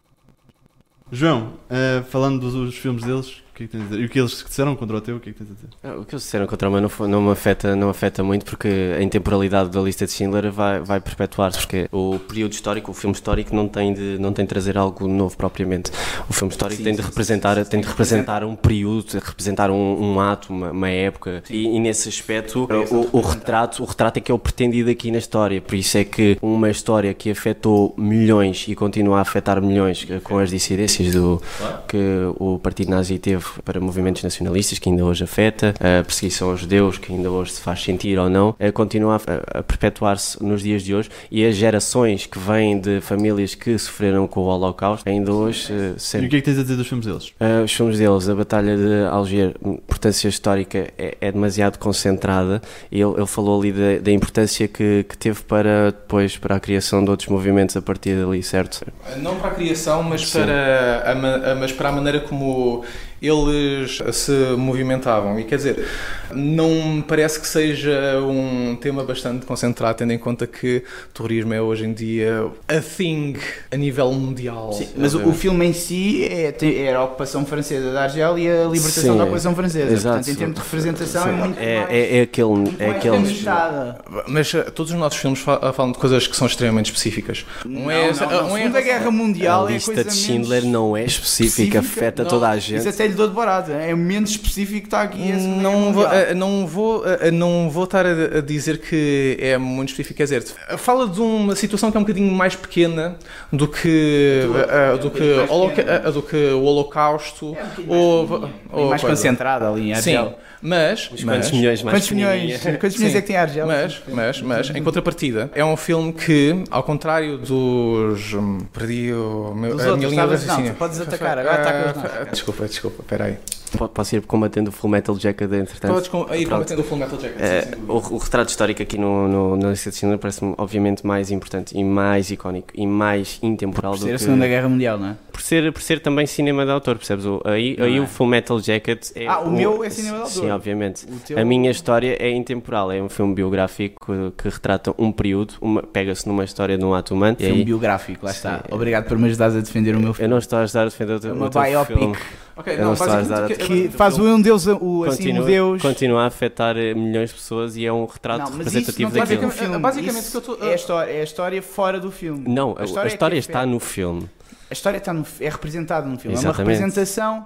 João, eh, falando dos, dos filmes deles, que é que tens a dizer? E o que eles disseram contra o teu, o que é que tens a dizer? Ah, O que eles disseram contra o meu não, foi- não me afeta, não afeta muito porque a intemporalidade da lista de Schindler vai, vai perpetuar-se, porque o período histórico, o filme histórico não tem de, não tem de trazer algo novo propriamente. O filme histórico Sim, tem de representar, sim, sim, tem de representar um período, tem de representar um, um ato, uma, uma época. E, e nesse aspecto o, o retrato, o retrato é que é o pretendido aqui na história, por isso é que uma história que afetou milhões e continua a afetar milhões eh, com as dissidências do que o partido nazi teve para movimentos nacionalistas, que ainda hoje afeta, a perseguição aos judeus, que ainda hoje se faz sentir ou não, eh, continua a, a perpetuar-se nos dias de hoje e as gerações que vêm de famílias que sofreram com o Holocausto ainda hoje eh, E o que é que tens a dizer dos filmes deles? Uh, os filmes deles, a Batalha de Alger, a importância histórica é, é demasiado concentrada. Ele, ele falou ali da, da importância que, que teve para depois para a criação de outros movimentos a partir dali, certo? Não para a criação, mas Sim. para a, a- mas para a maneira como eles se movimentavam. E quer dizer, não me parece que seja um tema bastante concentrado, tendo em conta que o terrorismo é hoje em dia a thing a nível mundial. Sim, mas o, o filme em si é, era a ocupação francesa da Argélia e a libertação Sim, da ocupação francesa. exato. Portanto, em termos de representação é muito É, mais, é, é aquele. muito É mais aqueles, limitada. Mas uh, todos os nossos filmes fa- falam de coisas que são extremamente específicas. Um Não, é, não, não. um é- Segunda Guerra Mundial a é lista coisa de Schindler menos não é específica, afeta não. toda a Isso gente. Dou de barato. É menos específico que está aqui. Guerra Não vou, Mundial. eh, não, vou, eh, não vou estar a dizer que é muito específico. Quer dizer, fala de uma situação que é um bocadinho mais pequena do que, eh, eh, do que, mais holoca- eh, do que o Holocausto. É um ou, mais, ou mais concentrada ali em Sim. Mas, Quantos mas, milhões mais Quantos milhões, quantos milhões é que tem a Argélia? Mas, mas, mas, em contrapartida, é um filme que, ao contrário dos. hum, Perdi o meu, Dos a outros, minha linha de não, raciocínio. tu podes atacar, agora ataca os nossos. Ah, Desculpa, desculpa, peraí. Po- Posso ir combatendo o Full Metal Jacket entretanto? Podes com- ir Pronto. combatendo o Full Metal Jacket. Sim, sim. o, o retrato histórico aqui no, no, na lista de Schindler parece-me obviamente mais importante e mais icónico e mais intemporal Por do ser a que... Segunda Guerra Mundial, não é? por, ser, por ser também cinema de autor, percebes? O- aí Não aí é? o Full Metal Jacket é... Ah, o meu é cinema de autor. Sim, obviamente. O teu- A minha história é intemporal, é um filme biográfico que, retrata um período, pega-se numa história de um ato humano. Filme aí- biográfico, lá está. Sim. Obrigado por me ajudares a defender o meu eu filme. não estou a ajudar a defender o teu, É uma o teu biopic. filme. Ok, não a basicamente a- o que- Que faz um Deus, o, assim, Continua, um Deus. continua a afetar eh, milhões de pessoas e é um retrato Não, mas isso representativo não a daquilo. com o filme. Basicamente, Isso o que eu tô- é, a história, é a história fora do filme. Não, a história, é que é está fe- no filme. A história está no, é representada no filme. É Exatamente. uma representação,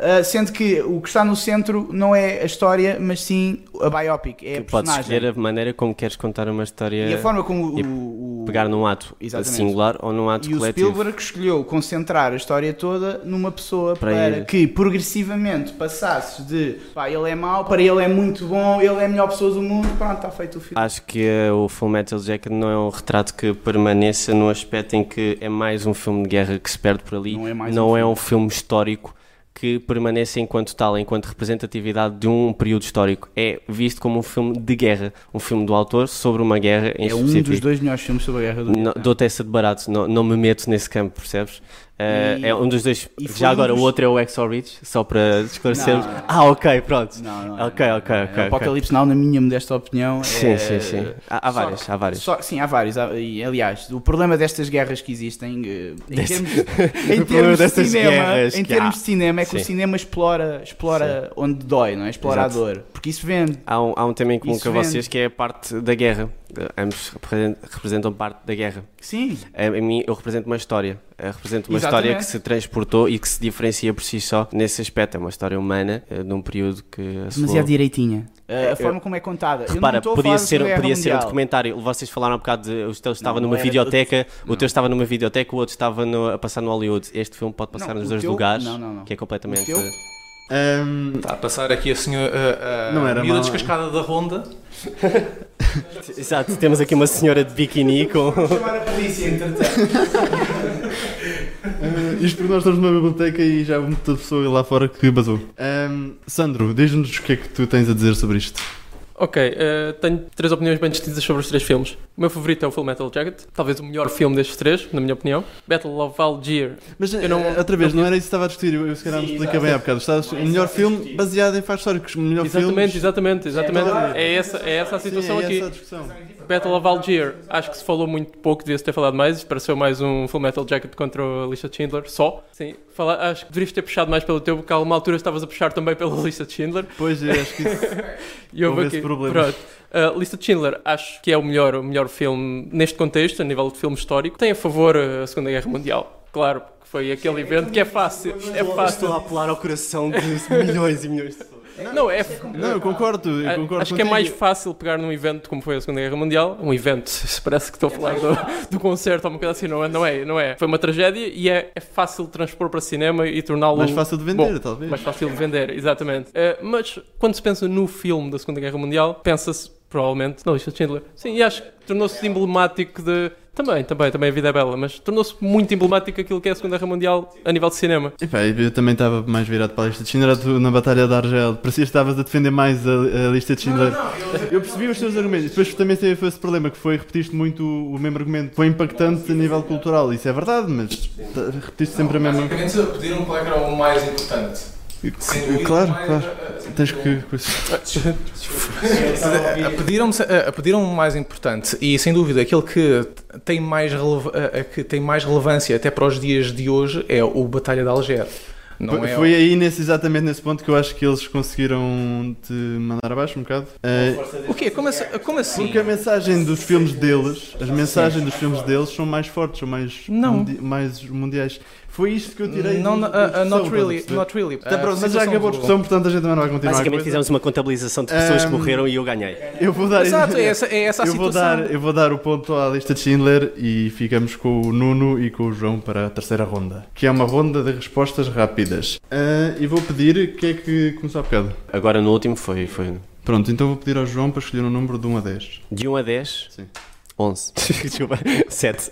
ah, sendo que o que está no centro não é a história, mas sim a biopic. É a Que podes personagem. escolher a maneira como queres contar uma história, E a forma como e o, o- pegar num ato Exatamente. singular ou num ato E o coletivo. Spielberg escolheu concentrar a história toda numa pessoa Para para, que progressivamente passasse de pá, ele é mau, para ele é muito bom, ele é a melhor pessoa do mundo, pronto, está feito o filme. Acho que eh, o Full Metal Jacket não é um retrato que permaneça no aspecto em que é mais um filme de guerra que se perde por ali, Não é mais não um é filme. um filme histórico que permanece enquanto tal, enquanto representatividade de um período histórico. É visto como um filme de guerra, um filme do autor sobre uma guerra em é um específico. dos dois melhores filmes sobre a guerra do Vietnã. Dou-te essa de barato, não, não me meto nesse campo, percebes? Eh, E- é um dos dois. Já agora, dos- o outro é o Exo Rich, só para esclarecermos. Não. Ah, ok, pronto. Não, não é, Ok, não é. ok, É, ok, O Apocalipse Now, na minha modesta opinião, Sim, é- sim, sim. Há, há Só- várias, há várias. Só- sim, há vários. e, aliás, o problema destas guerras que existem, eh, em termos, <laughs> O em problema termos de cinema, em termos de cinema é que o Sim. cinema explora, explora onde dói, não é? Explora Exato. a dor. Porque isso vende. Há um, há um tema em comum com vocês que é a parte da guerra. Eh, Ambos represen- representam parte da guerra. Sim. A, a mim, eu represento uma história. Eu represento uma Exatamente. história que se transportou e que se diferencia por si só nesse aspecto. É uma história humana, eh, num período que Demasiado direitinha. A, a forma como é contada. Repara, podia ser, podia ser um documentário. Vocês falaram há bocado de o teu estava Não, numa videoteca, o não. teu estava numa videoteca, o outro estava no- a passar no Hollywood. Este filme pode passar Não, nos dois teu- lugares, não, não, não. que é completamente. Ahm, Está a passar aqui a senhora a, a Não era miúda mal. descascada da Ronda. <laughs> Exato, temos aqui uma senhora de biquíni com. Vou chamar a polícia, entretanto. <laughs> ah, isto porque nós estamos numa biblioteca e já há muita pessoa lá fora que basou. Ahm, Sandro, diz-nos o que é que tu tens a dizer sobre isto. Ok, eh, tenho três opiniões bem distintas sobre os três filmes. O meu favorito é o Full Metal Jacket, talvez o melhor filme destes três, na minha opinião. Battle of Algier. Mas Eu não- eh, outra vez, não era isso que estava a discutir, eu, se calhar me Sim, explica bem há bocado. Estás, o melhor filme baseado em fatos históricos, o melhor Exatamente, filme. exatamente, exatamente. É essa, é essa a situação Sim, é aqui. essa a discussão. Battle of Algier, acho que se falou muito pouco, devia-se ter falado mais. Pareceu mais um Full Metal Jacket contra a lista de Schindler, só. Sim, fala, acho que deverias ter puxado mais pelo teu, porque a uma altura estavas a puxar também pela <laughs> lista de Schindler. Pois, eu acho que isso. <laughs> E houve aqui. problema. Pronto. A lista de Schindler, acho que é o melhor, o melhor filme neste contexto, a nível de filme histórico. Tem a favor a Segunda Guerra Mundial. Claro, que foi aquele evento que é fácil. É fácil. a apelar ao coração de milhões e milhões de pessoas. Não, é. Não, eu concordo, eu A- concordo Acho que é mais fácil pegar num evento como foi a Segunda Guerra Mundial, um evento, <laughs> parece que estou a falar do, do concerto ou uma coisa assim, não é? Não é, não é. Foi uma tragédia e é, é fácil de transpor para cinema e torná-lo Mais fácil de vender, Bom, talvez. mais fácil de vender, exatamente. Eh, mas quando se pensa no filme da Segunda Guerra Mundial, pensa-se provavelmente na lista de Schindler. Sim, e acho que tornou-se emblemático de. Também, também, também a vida é bela, mas tornou-se muito emblemático aquilo que é a Segunda Guerra Mundial a nível de cinema. Epá, eu também estava mais virado para a lista de Schindler tu, na Batalha da Argel. Parecia que estavas a defender mais a, a lista de Schindler. Eu percebi os teus argumentos. Depois também teve esse problema que foi repetiste muito o, o mesmo argumento. Foi impactante a nível cultural. Isso é verdade, mas t- repetiste sempre a mesma. Basicamente pediram qual que era o mais importante. Claro, claro. Tens que. Eh, <laughs> Pediram-me eh, pediram o mais importante e sem dúvida aquele que tem mais, releva- eh, que tem mais relevância até para os dias de hoje é o Batalha de Alger. Não é Foi aí nesse, exatamente nesse ponto que eu acho que eles conseguiram te mandar abaixo um bocado. Eh, o quê? Como assim? Como assim? porque a mensagem dos filmes deles, as mensagens dos filmes deles são mais fortes, são mais, Não. mundi- mais mundiais. Foi isto que eu tirei. Não, uh, uh, not a really, not really. Uh, pronto, mas já acabou a discussão, portanto a gente também não vai continuar. a Basicamente coisa. fizemos uma contabilização de pessoas que Ahm, morreram e eu ganhei. Eu vou dar. Exato, é <laughs> essa, é essa a eu vou, situação. dar, eu vou dar o ponto à lista de Schindler e ficamos com o Nuno e com o João para a terceira ronda, que é uma ronda de respostas rápidas. Ah, e vou pedir que é que começou há bocado. Agora no último foi, foi Pronto, então vou pedir ao João para escolher um número de 1 a 10. de 1 a 10, Sim. 11. <laughs> Desculpa, 7.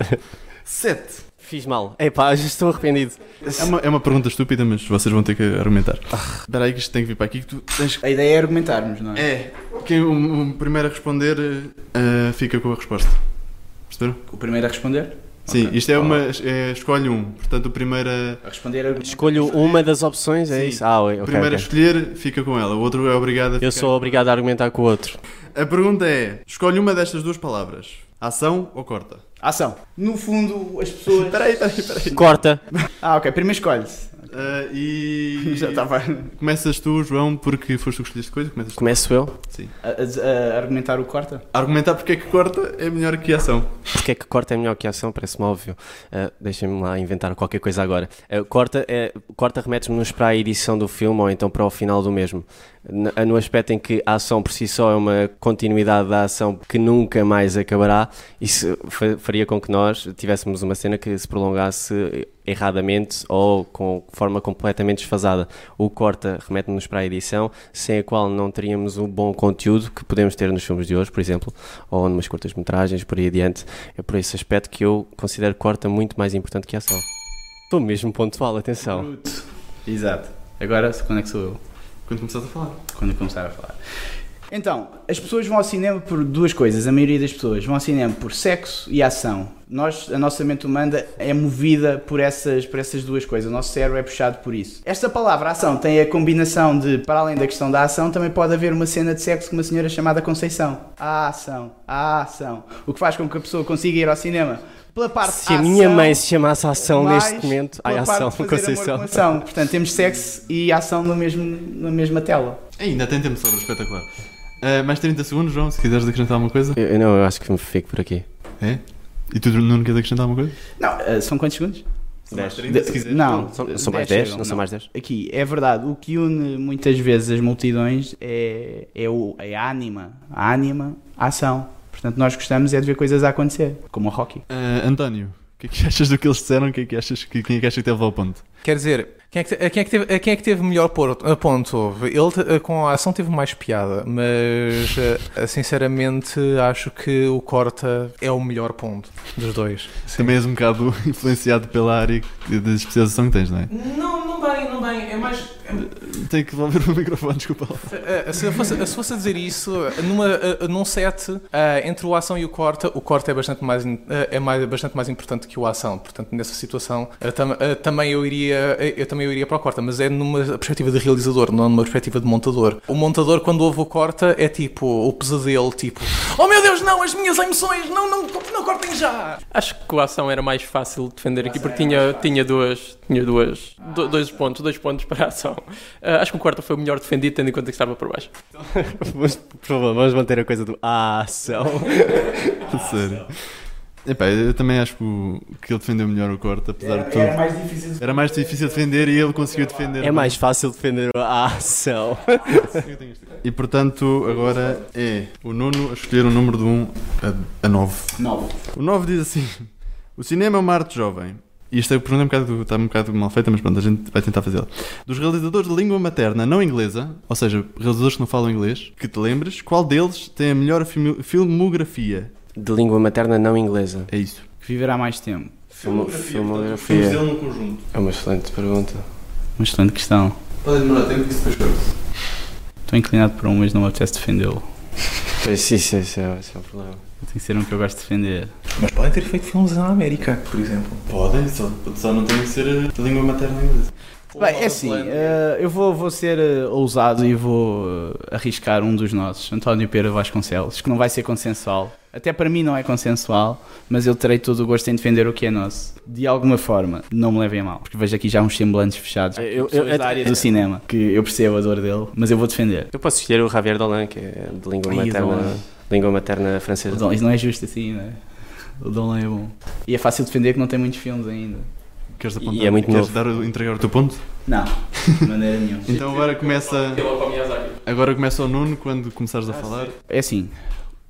7. Fiz mal. Epá, <laughs> já estou arrependido. É uma, é uma pergunta estúpida, mas vocês vão ter que argumentar. Espera aí que isto tem que vir para aqui. Que tu tens... A ideia é argumentarmos, não é? É, quem o, o primeiro a responder ah, fica com a resposta. Perceberam? O primeiro a responder? Sim, Ok. isto é uma. É, escolhe um. Portanto, o primeiro a, A responder é Escolho uma das opções, é Sim. isso? Ah, ok. o primeiro a escolher fica com ela. O outro é obrigado a ficar. Eu sou obrigado a argumentar com o outro. A pergunta é: escolhe uma destas duas palavras: ação ou corta? Ação. No fundo, as pessoas. <laughs> Espera aí, espera aí, espera aí. Corta. Ah, ok. Primeiro escolhe-se. Ah, e. <laughs> Já estava Começas tu, João, porque foste tu que escolheste coisa. Começas tu. Começo eu. Sim. a, a- a argumentar o corta. Argumentar porque é que corta é melhor que ação. Porque é que corta é melhor que ação? Parece-me óbvio. Uh, Deixem-me lá inventar qualquer coisa agora. Uh, corta é, corta remete-nos para a edição do filme ou então para o final do mesmo. N- No aspecto em que a ação por si só é uma continuidade da ação que nunca mais acabará, isso fa- faria com que nós tivéssemos uma cena que se prolongasse erradamente ou com forma completamente desfasada. O corta remete-nos para a edição, sem a qual não teríamos o bom conteúdo que podemos ter nos filmes de hoje, por exemplo, ou numas curtas-metragens, por aí adiante. É por esse aspecto que eu considero corta muito mais importante que a ação. Estou mesmo pontual, atenção. Bruto. Exato. Agora, quando é que sou eu? Quando começaste a falar. Quando eu começar a falar. Então, as pessoas vão ao cinema por duas coisas. A maioria das pessoas vão ao cinema por sexo e ação. Nós, a nossa mente humana é movida por essas, por essas duas coisas. O nosso cérebro é puxado por isso. Esta palavra ação tem a combinação de, para além da questão da ação, também pode haver uma cena de sexo com uma senhora chamada Conceição. A ação, a ação. O que faz com que a pessoa consiga ir ao cinema pela parte Se a ação, minha mãe se chamasse ação neste momento, ai, parte ação, Conceição. com ação. Portanto, temos sexo e ação no mesmo, na mesma tela. Ainda tem tempo de sobra, espetacular. Ah, mais 30 segundos, João, se quiseres acrescentar alguma coisa. Eu, não, eu acho que me fico por aqui. É? E tu não queres acrescentar alguma coisa? Não, eh, são quantos segundos? São mais 30, De- se quiseres. não, São, são mais 10 10? chegam, Não são mais 10? Aqui, é verdade, o que une muitas vezes as multidões é, é, o, é a ânima. A ânima, a ação. Portanto, nós gostamos é de ver coisas a acontecer, como o hockey. Ah, António, o que é que <laughs> achas do que eles disseram? O que é que achas que, quem é que acha que teve ao ponto? Quer dizer, quem é que, te- quem é que teve, quem é que teve melhor ponto? Ele te- com a ação teve mais piada, mas eh, sinceramente acho que o corta é o melhor ponto dos dois. Também és um bocado <laughs> influenciado pela área de especialização que tens, não é? Não, não bem, não bem. É mais. Tenho que devolver o microfone, desculpa lá. Eh, Se eu fosse, se fosse a dizer isso, numa, eh, num set eh, entre o ação e o corta, o corta é bastante mais, eh, é mais, bastante mais importante que o ação. Portanto, nessa situação, eh, tam- eh, também eu iria, eh, eu também eu iria para o corta, mas é numa perspectiva de realizador, não numa perspectiva de montador. O montador, quando ouve o corta, é tipo o pesadelo, tipo, oh meu Deus, não, as minhas emoções, não, não, não cortem já. Acho que a ação era mais fácil de defender aqui porque tinha, tinha, duas, tinha duas, do- dois pontos, dois pontos para a ação. Ah, acho que o quarto foi o melhor defendido, tendo em conta que estava por baixo. <laughs> Vamos, por favor, vamos manter a coisa do a ação. <laughs> Sério. Epá, eu também acho que, o- que ele defendeu melhor o corte, apesar de tudo. Era mais difícil de Era mais difícil defender e ele conseguiu defender. É mais fácil defender a ação. <laughs> E portanto, agora é o nono a escolher um número de 1 a, a 9. Nove. O 9 diz assim: O cinema é uma arte jovem. E esta pergunta é um bocado, está um bocado mal feita, mas pronto, a gente vai tentar fazê-la. Dos realizadores de língua materna não inglesa, ou seja, realizadores que não falam inglês, que te lembres, qual deles tem a melhor filmo- filmografia? De língua materna não inglesa. É isso. Que viverá mais tempo. Filmo- Filmografia. no conjunto. É uma excelente pergunta. Uma excelente questão. Pode demorar tempo que isso depois. Estou inclinado por um, mas não me apetece defendê-lo. Pois, isso, isso, é, isso é o problema. Tem que ser um que eu gosto de defender. Mas podem ter feito filmes na América, por exemplo. Podem, só, só não tem que ser a língua materna inglesa. Bem, é assim, eh, eu vou, vou ser eh, ousado e vou eh, arriscar um dos nossos, António Pera Vasconcelos, que não vai ser consensual. Até para mim não é consensual, mas eu terei todo o gosto em defender o que é nosso. De alguma forma, não me levem a mal, porque vejo aqui já uns semblantes fechados. Eu- pessoas eu- da área do cinema, que eu percebo a dor dele, mas eu vou defender. Eu posso escolher o Javier Dolan, que é de língua Ai, materna, língua materna francesa. Dom, isso não é justo assim, não é? O Dolan é bom. E é fácil defender que não tem muitos filmes ainda. Queres E apontar? é muito Queres novo. dar, o- entregar o teu ponto? Não, de maneira nenhuma. <laughs> Então agora começa, agora começa o Nuno quando começares a falar. É assim,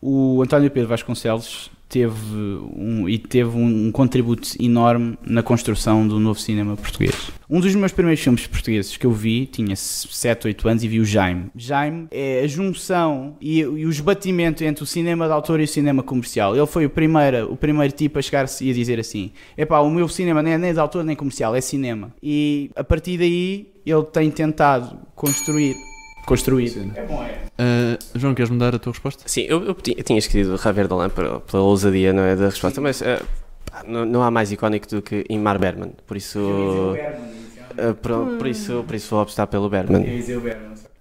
o António Pedro Vasconcelos teve um, e teve um, um contributo enorme na construção do novo cinema português. Um dos meus primeiros filmes portugueses que eu vi, tinha 7, 8 anos e vi o Jaime. Jaime é a junção e, e o esbatimento entre o cinema de autor e o cinema comercial. Ele foi o primeiro, o primeiro tipo a chegar-se e a dizer assim: epá, o meu cinema nem é nem de autor nem comercial, é cinema. E a partir daí ele tem tentado construir. Construir. É bom, é. Ah, João, queres mudar a tua resposta? Sim, eu, eu tinha, eu tinha escolhido o Javier Dolan pela, pela ousadia não é, da resposta, mas eh, pá, não, não há mais icónico do que Ingmar Bergman, por isso, eh, por, por isso, por isso vou optar pelo Bergman.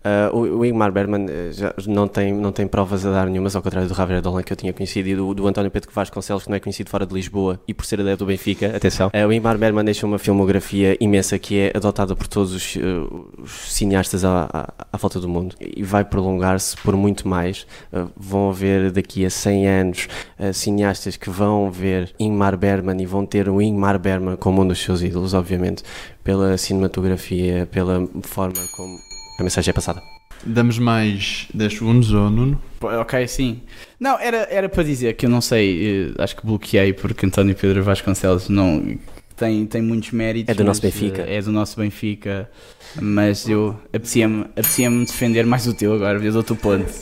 Uh, o, o Ingmar Bergman uh, já não tem, não tem provas a dar nenhumas, ao contrário do Javier Dolan que eu tinha conhecido e do, do António Pedro Vasconcelos, que não é conhecido fora de Lisboa e por ser adepto do Benfica, atenção. Uh, o Ingmar Bergman deixa uma filmografia imensa que é adotada por todos os, uh, os cineastas à, à, à volta do mundo e vai prolongar-se por muito mais. Uh, vão haver daqui a 100 anos cineastas que vão ver Ingmar Bergman e vão ter o Ingmar Bergman como um dos seus ídolos, obviamente, pela cinematografia, pela forma como a mensagem é passada. Damos mais 10 segundos ao Nuno. Ok, sim. Não, era, era para dizer que eu não sei, eh, acho que bloqueei porque António Pedro Vasconcelos não tem, tem muitos méritos. É do nosso Benfica. eh, É do nosso Benfica, mas eu apetecia-me apetecia defender mais o teu agora, eu dou-te o ponto.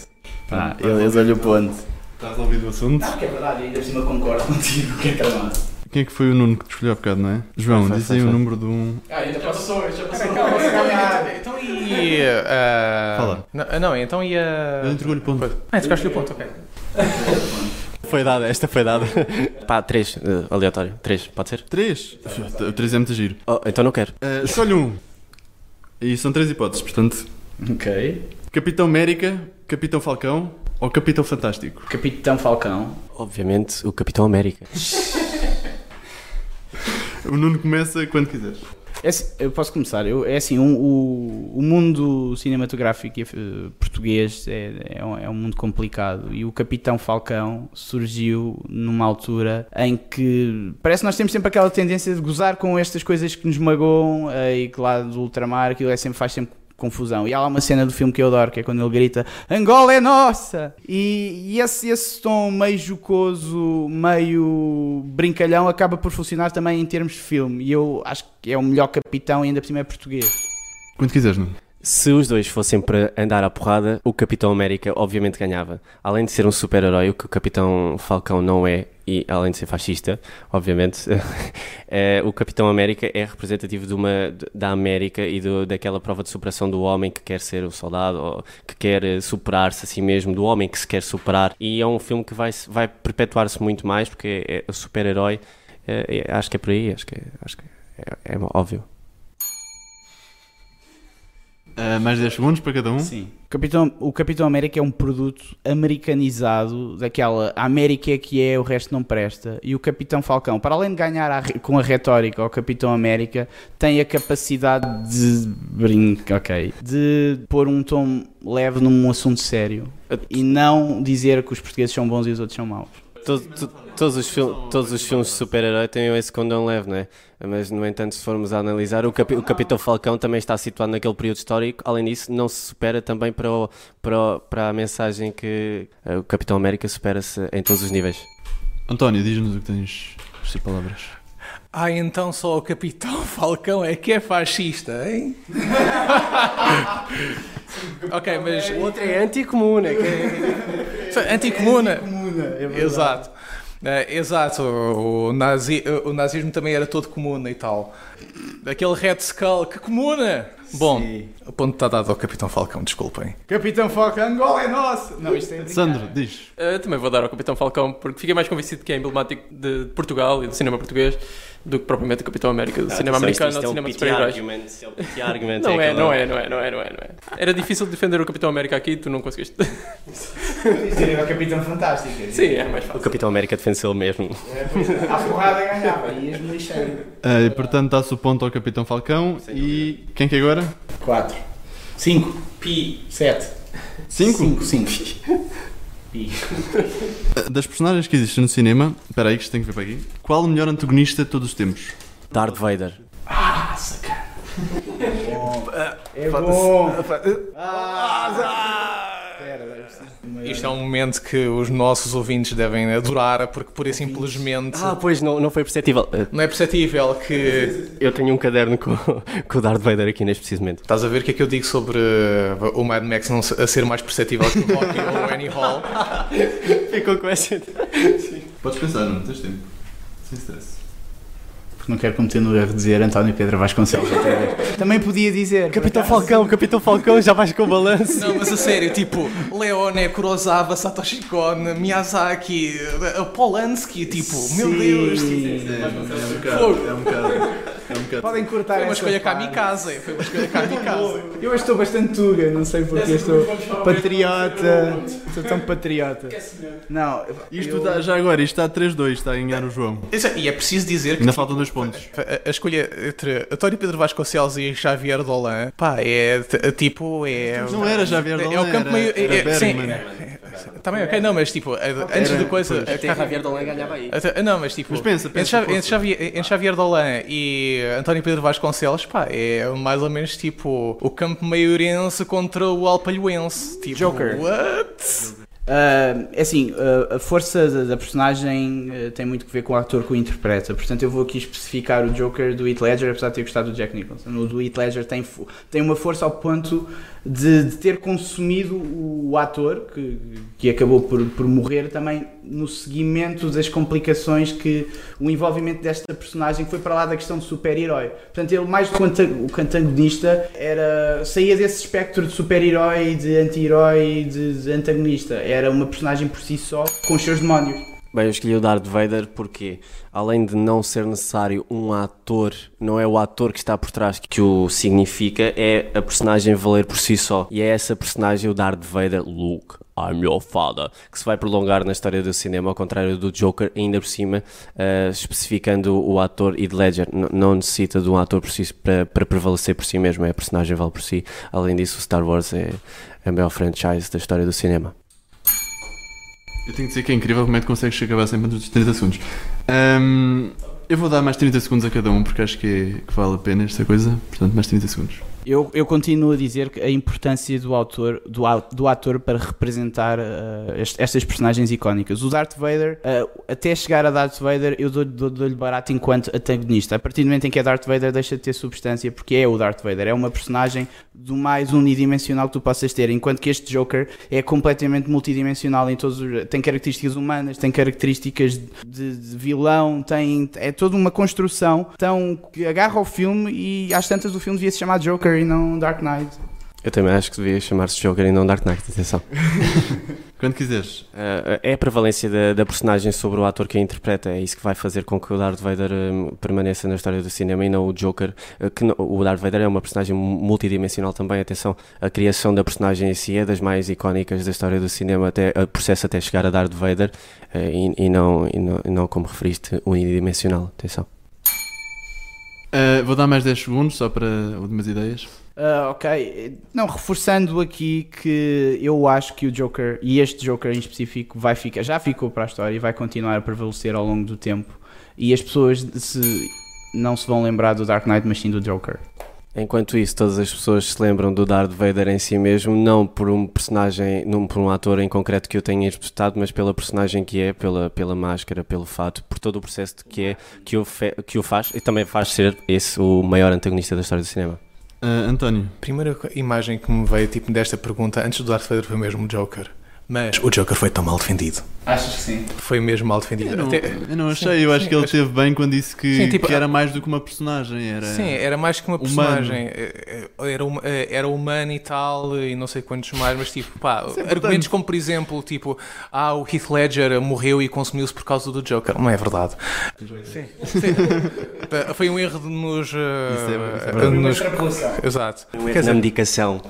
Pá, eu, eu dou-lhe o ponto. Está resolvido o assunto. Não, que é verdade, ainda por cima concordo contigo, que é tramado. Quem é que foi o Nuno que te escolheu há bocado, não é? João, diz aí o número de um. Ah, ainda passou, já passou. Calma, calma. E. ah, Fala. Não, não, então e a. Eu entregou-lhe ponto. Ah, entregaste-lhe o ponto, ok. Foi dada, esta foi dada. Pá, três, eh, aleatório. Três, pode ser? 3. O 3 é muito giro. Oh, então não quero. Ah, escolhe um. E são três hipóteses, portanto: Ok. Capitão América, Capitão Falcão ou Capitão Fantástico? Capitão Falcão. Obviamente, o Capitão América. O Nuno começa quando quiseres. É assim, eu posso começar. Eu, é assim, um- o, o mundo cinematográfico eh, português é, é, um, é um mundo complicado e o Capitão Falcão surgiu numa altura em que parece que nós temos sempre aquela tendência de gozar com estas coisas que nos magoam eh, e que lá do ultramar aquilo é sempre, faz sempre confusão. E há lá uma cena do filme que eu adoro, que é quando ele grita Angola é nossa! E, e esse, esse tom meio jocoso, meio brincalhão, acaba por funcionar também em termos de filme. E eu acho que é o melhor capitão e ainda por cima é português. Quando quiseres, Nuno. Se os dois fossem para andar à porrada, o Capitão América obviamente ganhava. Além de ser um super-herói, o que o Capitão Falcão não é, e além de ser fascista, obviamente, <laughs> eh, o Capitão América é representativo de uma, da América e do- daquela prova de superação do homem que quer ser o soldado, ou que quer eh, superar-se a si mesmo, do homem que se quer superar. E é um filme que vai, vai perpetuar-se muito mais, porque é, é super-herói. é- acho que é por aí, acho que, acho que é, é óbvio. Ah, mais 10 segundos para cada um. Sim. O Capitão, o Capitão América é um produto americanizado, daquela a América é que é, o resto não presta. E o Capitão Falcão, para além de ganhar a com a retórica ao Capitão América, tem a capacidade de brincar, ok, de pôr um tom leve num assunto sério e não dizer que os portugueses são bons e os outros são maus. Todo- to- todos, os fil- todos os filmes de super-herói têm esse condão leve, não é? Mas, no entanto, se formos a analisar, o, Capi- o Capitão Falcão também está situado naquele período histórico. Além disso, não se supera também para, o- para, o- para a mensagem que eh, o Capitão América supera-se em todos os níveis. António, diz-nos o que tens tuas palavras. Ah, então só o Capitão <laughs> Falcão é que é fascista, hein? <laughs> <laughs> ok, mas. O outro é anticomuna. Anticomuna. Exato. Eh, exato, o, o nazi, o nazismo também era todo comuna e tal. Aquele Red Skull, que comuna! Bom, Sim. o ponto está dado ao Capitão Falcão, desculpem. Capitão Falcão, Angola é nosso! Não, isto é. Sandro, diz. Uh, também vou dar ao Capitão Falcão porque fiquei mais convencido que é emblemático de Portugal e do cinema português do que propriamente o Capitão América, do cinema Atenção, americano ou do isto cinema é de super-heróis. é Não é, não é, não é, não é, não é, não é. Era difícil defender o Capitão América aqui, tu não conseguiste. Era o Capitão Fantástico. Sim, é mais O fácil. Capitão América defende-se ele mesmo. É, é. À porrada ganhava, ias-me lixar. Ah, e portanto dá-se o ponto ao Capitão Falcão. E quem que é agora? 4, 5, Pi. 7, 5? 5, 5. Das personagens que existem no cinema, espera aí que isto tem que ver para aqui. Qual o melhor antagonista de todos os tempos? Darth Vader. Ah, sacana. É bom. Isto é um momento que os nossos ouvintes devem adorar, porque por e simplesmente Ah, pois não, não foi perceptível. Uh, não é perceptível que. Eu tenho um caderno com, <laughs> com o Darth Vader aqui neste preciso momento. Estás a ver o que é que eu digo sobre uh, o Mad Max não a ser mais perceptível que o Rocky ou o Annie Hall? <laughs> Ficou com essa. Podes pensar, não tens tempo. Sem stress. Porque não quero cometer no erro de dizer António Pedro Vasconcelos outra vez. Também podia dizer. Capitão Falcão, Capitão Falcão, já vais com o balanço. Não, mas a sério, tipo, Leone, Kurosawa, Satoshi Kon, Miyazaki, uh, Polanski, tipo, meu Deus. É bocado, é um bocado. É um bocado. Podem cortar Foi uma escolha kamikaze, foi uma escolha kamikaze. <laughs> Eu hoje estou bastante tuga, não sei porque estou patriota. Estou tão patriota. Não, Isto eu- dá, já agora, isto está 3-2, está a ganhar o João. Isso é- E é preciso dizer que Ainda faltam dois pontos. a, a escolha entre António Pedro Vasconcelos e Xavier Dolan, pá, é tipo, é... Não era Javier É Dolan, o campo era, meio... era é- sim, Bem, ok, não, mas tipo, antes Era- de coisa... pois. Até Javier Dolan ganhava aí. Até- não, mas tipo, Mas pensa, entre, pensa, entre Xavier, entre Xavier Dolan e António Pedro Vasconcelos, pá, é mais ou menos tipo o campo maiorense contra o alpalhoense. Tipo, Joker. What? Ah, é assim, ah, a força da, da personagem ah, tem muito que ver com o ator que o interpreta. Portanto, eu vou aqui especificar o Joker do Heath Ledger, apesar de ter gostado do Jack Nicholson. O do Heath Ledger tem, tem uma força ao ponto de, de ter consumido o, ator, que, que acabou por, por morrer também no seguimento das complicações que o envolvimento desta personagem foi para lá da questão de super-herói. Portanto, ele, mais do que o antagonista, era, saía desse espectro de super-herói, de anti-herói, de, de antagonista. Era uma personagem por si só, com os seus demónios. Bem, eu escolhi o Darth Vader porque, além de não ser necessário um ator, não é o ator que está por trás que o significa, é a personagem valer por si só. E é essa personagem, o Darth Vader, Luke, I'm your father, que se vai prolongar na história do cinema, ao contrário do Joker, ainda por cima, eh, especificando o ator Heath Ledger. N- não necessita de um ator por si, para, prevalecer por si mesmo, é a personagem vale por si. Além disso, o Star Wars é a maior franchise da história do cinema. Eu tenho que dizer que é incrível como é que consegues acabar sempre dos 30 segundos. Ahm, eu vou dar mais 30 segundos a cada um porque acho que, é- que vale a pena esta coisa. Portanto, mais 30 segundos. Eu, eu continuo a dizer que a importância do autor, do, do ator para representar uh, est- estas personagens icónicas. O Darth Vader, uh, até chegar a Darth Vader, eu dou- dou- dou-lhe barato enquanto antagonista. A partir do momento em que é Darth Vader, deixa de ter substância, porque é o Darth Vader. É uma personagem do mais unidimensional que tu possas ter. Enquanto que este Joker é completamente multidimensional em todos os, tem características humanas, tem características de, de vilão, tem é toda uma construção tão que agarra o filme e às tantas o filme devia se chamar Joker e não Dark Knight. Eu também acho que devia chamar-se Joker e não Dark Knight, atenção. <laughs> Quando quiseres. Uh, é a prevalência da, da personagem sobre o ator que a interpreta, é isso que vai fazer com que o Darth Vader um, permaneça na história do cinema e não o Joker. uh, que não- o Darth Vader é uma personagem multidimensional também, atenção, a criação da personagem em si é das mais icónicas da história do cinema, até, o processo até chegar a Darth Vader uh, e, e não, e, não, e não, como referiste, unidimensional, atenção. Ah, vou dar mais 10 segundos só para últimas ideias. Ah, ok, não, reforçando aqui que eu acho que o Joker, e este Joker em específico, vai ficar, já ficou para a história e vai continuar a prevalecer ao longo do tempo. E as pessoas se, não se vão lembrar do Dark Knight, mas sim do Joker. Enquanto isso, todas as pessoas se lembram do Darth Vader em si mesmo, não por um personagem, não por um ator em concreto que eu tenha interpretado, mas pela personagem que é, pela, pela máscara, pelo fato, por todo o processo de que é, que o, fe- que o faz e também faz ser esse o maior antagonista da história do cinema. Ah, António. Primeira imagem que me veio tipo, desta pergunta, antes do Darth Vader foi mesmo o Joker. Mas o Joker foi tão mal defendido. Achas que sim? Foi mesmo mal defendido. Eu não, Até- eu não Sim, achei, eu acho sim, que ele acho- teve bem quando disse que, Sim, tipo, que era mais do que uma personagem. Era... Sim, era mais que uma personagem. Eh, eh, Era, eh, era humano e tal, e não sei quantos mais, mas tipo, pá, argumentos como, por exemplo, tipo, ah, o Heath Ledger morreu e consumiu-se por causa do Joker. Não é verdade. Sim, sim. Foi um erro de nos. Isso é- isso é eh, nos-. Exato. Um Quer erro dizer, na medicação.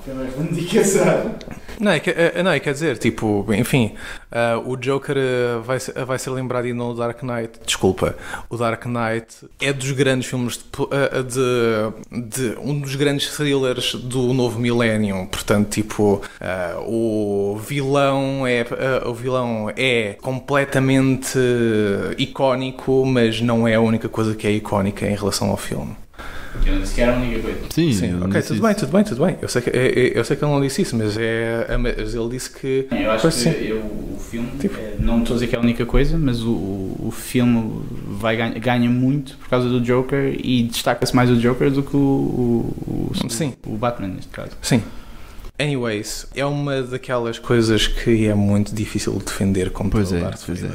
Indicação. Não, é, que- é, não, é, quer dizer, tipo, enfim, ah, o Joker ah, vai, ser, vai ser lembrado e não o Dark Knight. Desculpa, o Dark Knight é dos grandes filmes de, ah, de, de- um dos grandes thrillers do novo milénio. Portanto, tipo, o vilão é o vilão é completamente icónico, mas não é a única coisa que é icónica em relação ao filme. Eu disse que era a única coisa. Sim, Sim, eu ok, tudo isso. bem, tudo bem, tudo bem. Eu sei que, é- é- eu sei que ele não disse isso, mas, é, mas ele disse que. Eu acho que sim. eu- o filme, Tipo- eh, não estou a dizer que é a única coisa, mas o, o, filme vai, ganha, ganha muito por causa do Joker e destaca-se mais o Joker do que o, o, o- Sim. o Batman, neste caso. Sim. Anyways, é uma daquelas coisas que é muito difícil de defender como Pois é, pois é.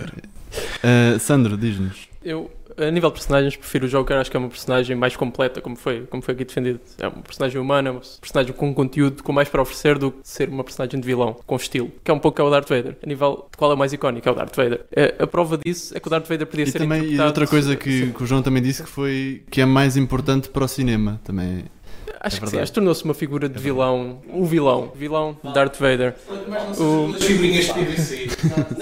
Ah, Sandro, diz-nos. Eu, a nível de personagens, prefiro o Joker, acho que é uma personagem mais completa, como foi, como foi aqui defendido. É uma personagem humana, uma personagem com conteúdo, com mais para oferecer do que ser uma personagem de vilão, com estilo, que é um pouco é o Darth Vader. A nível de qual é o mais icónico, é o Darth Vader. A, a prova disso é que o Darth Vader podia E, ser também, e outra coisa que, que o João também disse que foi que é mais importante para o cinema também. Acho É que sim, verdade. acho que tornou-se uma figura de vilão, o vilão, vilão de Darth Vader. O- <laughs>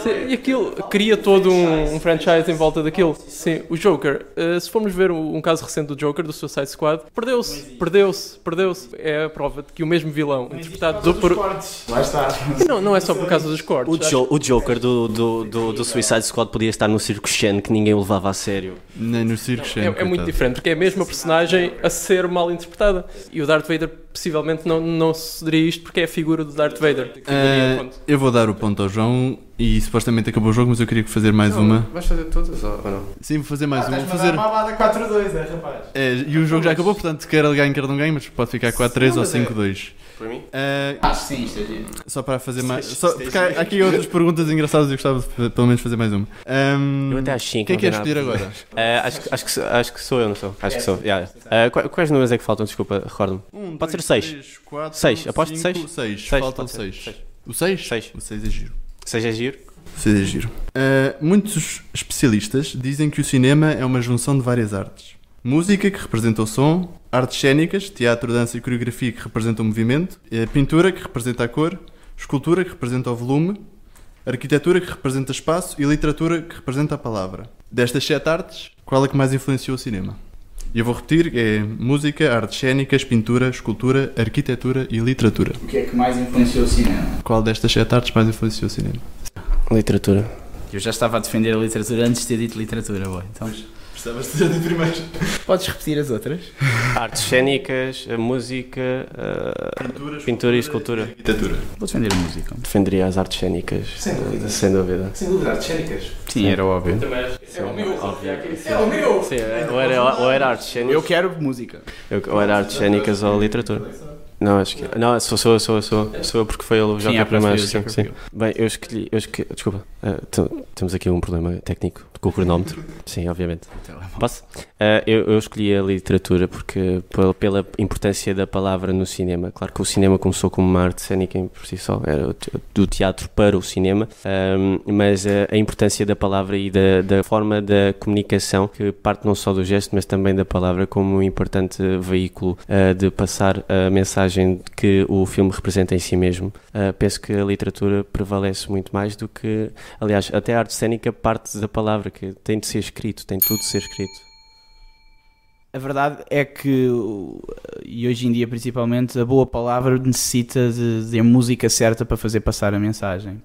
Sim, e aquilo cria todo um, um franchise em volta daquilo. Sim, o Joker, eh, se formos ver um, um caso recente do Joker, do Suicide Squad, perdeu-se, perdeu-se, perdeu-se. É a prova de que o mesmo vilão, interpretado por. Lá está. Não, não é só por causa dos cortes. O, Jo- o Joker do, do, do, do Suicide Squad podia estar no Circo Shen que ninguém o levava a sério. Nem no circo É, é muito diferente, porque é a mesma personagem a ser mal interpretada. E o Darth Vader possivelmente não, não sucederia isto porque é a figura do Darth Vader. ponto. eu vou dar o ponto ao João e supostamente acabou o jogo, mas eu queria fazer mais uma. Vais fazer todas ou não? Sim, vou fazer mais Ah, uma. Vou fazer... mamada 4-2, é rapaz? É, e o jogo já acabou, portanto, quer ele ganhe, quer não ganhe, mas pode ficar 4-3 ou mas é- 5-2. Para mim? Ah, Acho que sim, isto é giro. só para fazer mais. Só, porque há aqui outras perguntas engraçadas e eu gostava de pelo menos fazer mais uma. Ahm, Eu até acho 5. quem quer escolher agora? acho, que- acho, que, sou- acho que sou eu, não sou? Acho que sou. yeah. Ah, qua- quais números é que faltam? Desculpa, recordo-me. Um, Pode dois, ser seis. três, quatro, Seis. Aposto cinco, seis? Seis. Seis, Faltam pode ser. seis. Seis. O 6? Seis. O 6 é giro. Seja giro. O 6 é giro. Ah, muitos especialistas dizem que o cinema é uma junção de várias artes. Música, que representa o som, artes cênicas, teatro, dança e coreografia, que representam o movimento, eh, pintura, que representa a cor, escultura, que representa o volume, arquitetura, que representa espaço e literatura, que representa a palavra. Destas sete artes, qual é que mais influenciou o cinema? E eu vou repetir, é música, artes cênicas, pintura, escultura, arquitetura e literatura. O que é que mais influenciou o cinema? Qual destas sete artes mais influenciou o cinema? Literatura. Eu já estava a defender a literatura antes de ter dito literatura, boy. Então, Precisavas de dizer primeiro. podes repetir as outras? Artes cênicas, a música, a pintura e escultura. Arquitetura. Vou defender a música. Defenderia as artes cênicas. Sem dúvida. Sem dúvida. Sem dúvida, artes cênicas. Sim, era óbvio. Também que É o meu. Óbvio. É o meu. Sim, ou era, ou era artes cênicas. Eu quero música. Eu- Ou era artes cênicas ou literatura. Não, acho que. Não, sou, sou, sou, sou. Sou eu porque foi ele o Sim, Joker é primeiro. escolher Sim, sim. Bem, eu escolhi. Eu escolhi desculpa. t- temos aqui um problema técnico com o cronómetro. Sim, obviamente. Posso? Ah, eu, eu escolhi a literatura porque pela, importância da palavra no cinema. Claro que o cinema começou como uma arte cênica em por si só, era do teatro para o cinema, ahm, mas a, a importância da palavra e da, da forma da comunicação que parte não só do gesto, mas também da palavra como um importante veículo ah, de passar a mensagem que o filme representa em si mesmo. Ah, penso que a literatura prevalece muito mais do que, aliás, até a arte cênica parte da palavra que tem de ser escrito, tem tudo de ser escrito. A verdade é que, e hoje em dia principalmente, a boa palavra necessita de, de música certa para fazer passar a mensagem.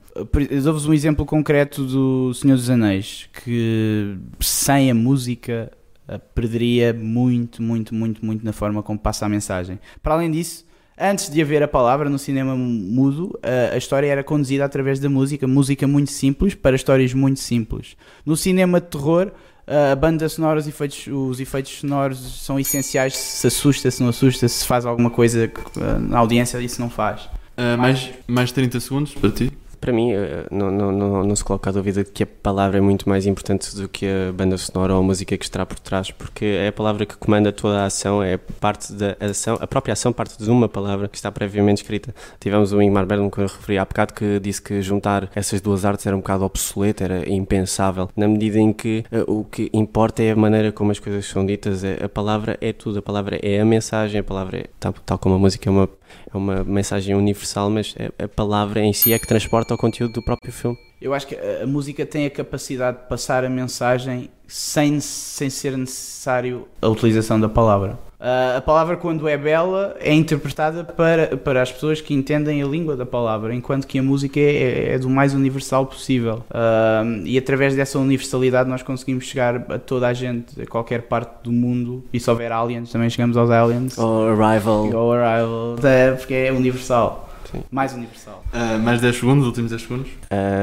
Dou-vos um exemplo concreto do Senhor dos Anéis, que sem a música eh, perderia muito, muito, muito, muito na forma como passa a mensagem. Para além disso, antes de haver a palavra no cinema mudo, a história era conduzida através da música, música muito simples para histórias muito simples. No cinema de terror, a banda sonora, os efeitos, os efeitos sonoros são essenciais. Se assusta, se não assusta, se faz alguma coisa eh, na audiência, isso não faz. Ah, mais, mais 30 segundos para ti. Para mim, eh, não, não, não, não se coloca a dúvida de que a palavra é muito mais importante do que a banda sonora ou a música que está por trás, porque é a palavra que comanda toda a ação, é parte da ação, a própria ação parte de uma palavra que está previamente escrita. Tivemos o Ingmar Bergman, que eu referi há bocado, que disse que juntar essas duas artes era um bocado obsoleto, era impensável, na medida em que uh, o que importa é a maneira como as coisas são ditas, é, a palavra é tudo, a palavra é a mensagem, a palavra é, tal, tal como a música é uma, é uma mensagem universal, mas a, palavra em si é que transporta o conteúdo do próprio filme. Eu acho que a a música tem a capacidade de passar a mensagem sem, sem ser necessário a utilização da palavra. Ah, a palavra, quando é bela, é interpretada para, para as pessoas que entendem a língua da palavra, enquanto que a música é, é do mais universal possível. Ah, e através dessa universalidade, nós conseguimos chegar a toda a gente, a qualquer parte do mundo. E se houver aliens, também chegamos aos aliens. Ou Arrival. Ou Arrival. É, Porque é universal. Sim. Mais universal. Ah, mais 10 segundos, últimos 10 segundos.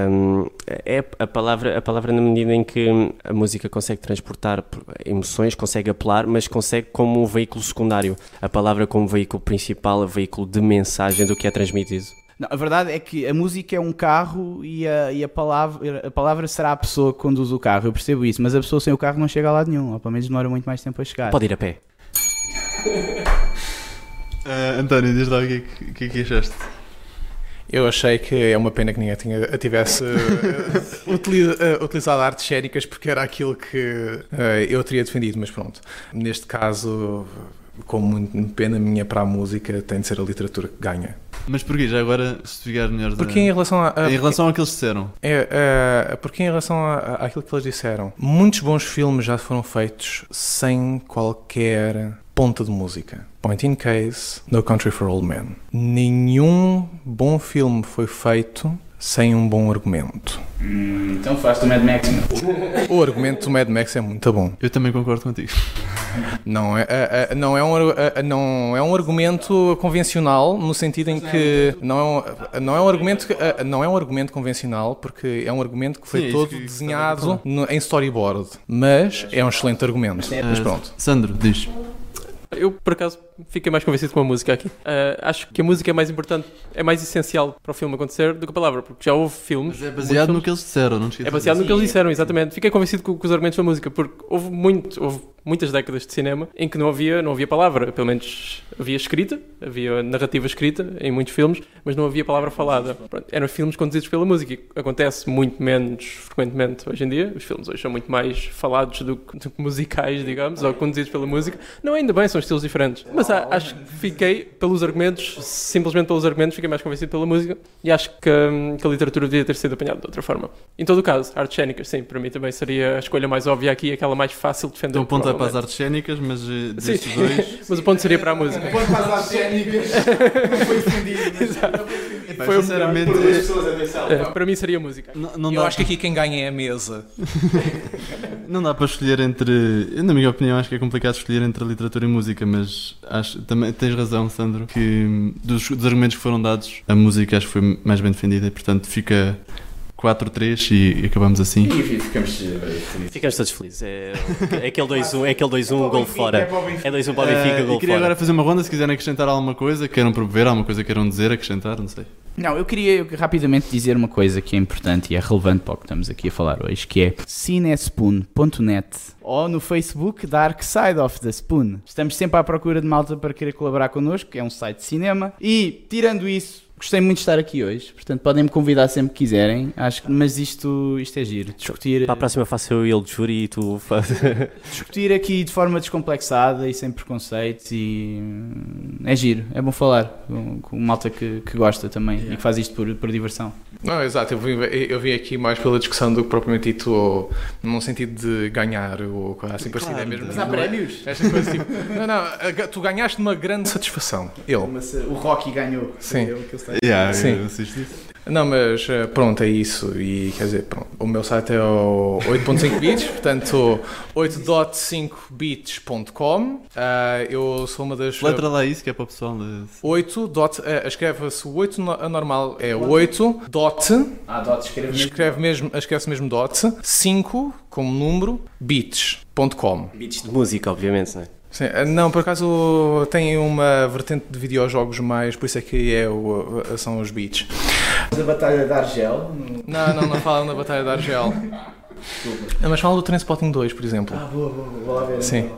Um, é a palavra, a palavra na medida em que a música consegue transportar emoções, consegue apelar, mas consegue como um veículo secundário. A palavra como veículo principal, veículo de mensagem do que é transmitido. Não, a verdade é que a música é um carro e, a, e a, palavra, a palavra será a pessoa que conduz o carro. Eu percebo isso, mas a pessoa sem o carro não chega a lado nenhum, ou pelo menos demora muito mais tempo a chegar. Pode ir a pé. Ah, António, diz lá o que é que, é que achaste. Eu achei que é uma pena que ninguém tinha, tivesse eh, <laughs> utili- eh, utilizado artes cénicas porque era aquilo que eh, eu teria defendido, mas pronto. Neste caso, com muito pena minha para a música, tem de ser a literatura que ganha. Mas porquê? Já agora, se ficar melhor. Porque em relação a, a- Em relação ao que eles disseram. É, é, porque em relação a, a- àquilo que eles disseram, muitos bons filmes já foram feitos sem qualquer ponta de música. Point in case, No Country for Old Men. Nenhum bom filme foi feito sem um bom argumento. Hum, então faz do Mad Max. O argumento do Mad Max é muito bom. Eu também concordo contigo. Não é, é, é, não, é um, ar- é, não é um argumento convencional no sentido em que não é um, não é um argumento é, não é um argumento convencional porque é um argumento que foi Sim, é todo que- desenhado no- em storyboard, mas é um excelente argumento. Mas pronto. Sandro, diz. Eu, por acaso, fiquei mais convencido com a música aqui. Ah, acho que a música é mais importante, é mais essencial para o filme acontecer do que a palavra, porque já houve filmes. Mas é baseado no filmes- que eles disseram, não te É baseado no que eles disseram, exatamente. Fiquei convencido com, com os argumentos da música, porque houve muito, houve muitas décadas de cinema em que não havia, não havia palavra, pelo menos havia escrita, havia narrativa escrita em muitos filmes, mas não havia palavra falada. Pronto, eram filmes conduzidos pela música. e Acontece muito menos frequentemente hoje em dia. Os filmes hoje são muito mais falados do que, do que musicais, digamos, ou conduzidos pela música. Não, ainda bem, são estilos diferentes. Mas acho que fiquei pelos argumentos, simplesmente pelos argumentos, fiquei mais convencido pela música e acho que, hum, que a literatura devia ter sido apanhada de outra forma. Em todo o caso, artes cénicas, sim, para mim também seria a escolha mais óbvia aqui, aquela mais fácil de defender. Então o ponto é para as artes cénicas, mas Sim, destes dois. <laughs> mas o ponto seria para a música. Epá, <laughs> Foi o sinceramente. É, para mim seria música. Não, não Eu dá, acho que aqui quem ganha é a mesa. <laughs> não dá para escolher entre. Na minha opinião, acho que é complicado escolher entre a literatura e música, mas acho, também tens razão, Sandro, que dos, dos argumentos que foram dados, a música acho que foi mais bem defendida e, portanto, fica 4-3 e acabamos assim. E ficamos felizes. Ficamos todos felizes. É, é aquele 2-1, é aquele 2-1, gol fora. É 2-1 para o Benfica, Eh, gol e queria fora. agora fazer uma ronda se quiserem acrescentar alguma coisa, queiram promover, alguma coisa queiram dizer, acrescentar, não sei. Não, eu queria rapidamente dizer uma coisa que é importante e é relevante para o que estamos aqui a falar hoje, que é cinespoon.net ou no Facebook Dark Side of the Spoon. Estamos sempre à procura de malta para querer colaborar connosco, que é um site de cinema. E, tirando isso, gostei muito de estar aqui hoje, portanto podem me convidar sempre que quiserem, acho que, mas isto, isto é giro. Discutir, Para a próxima faço eu e ele de júri e tu <laughs> fazes. discutir aqui de forma descomplexada e sem preconceitos e hum, é giro, é bom falar com, com malta que, que gosta também e que faz isto por, por diversão. Não, exato, eu vim, eu vim aqui mais pela discussão do que propriamente dito ou, num sentido de ganhar ou coisa assim parecida. É mesmo, Mas há não é- prémios? Esta coisa tipo, não, não, tu ganhaste uma grande satisfação. Eu. Mas o Rocky ganhou. Sim. É que eu sei. Yeah, Sim. eu assisto isso. Não, mas eh, pronto, é isso. E quer dizer, pronto, o meu site é o 8.5 <laughs> bits, portanto 8.5bits.com. Ah, eu sou uma das. Letra lá isso que é para o pessoal. eh, 8. Dot, eh, escreve-se o 8 no- a normal é 8 dot, Ah, Dot, escreve mesmo. escreve mesmo, escreve-se mesmo dot, 5 como número, bits.com. Beats de música, obviamente, não é? Sim, eh, não, por acaso tem uma vertente de videojogos mais, por isso é que é o, são os beats. A Batalha de Argel. Não, não, não falam da Batalha de Argel. Ah, Mas falam do Trainspotting 2, por exemplo. Ah, boa, boa, vou lá ver. Sim.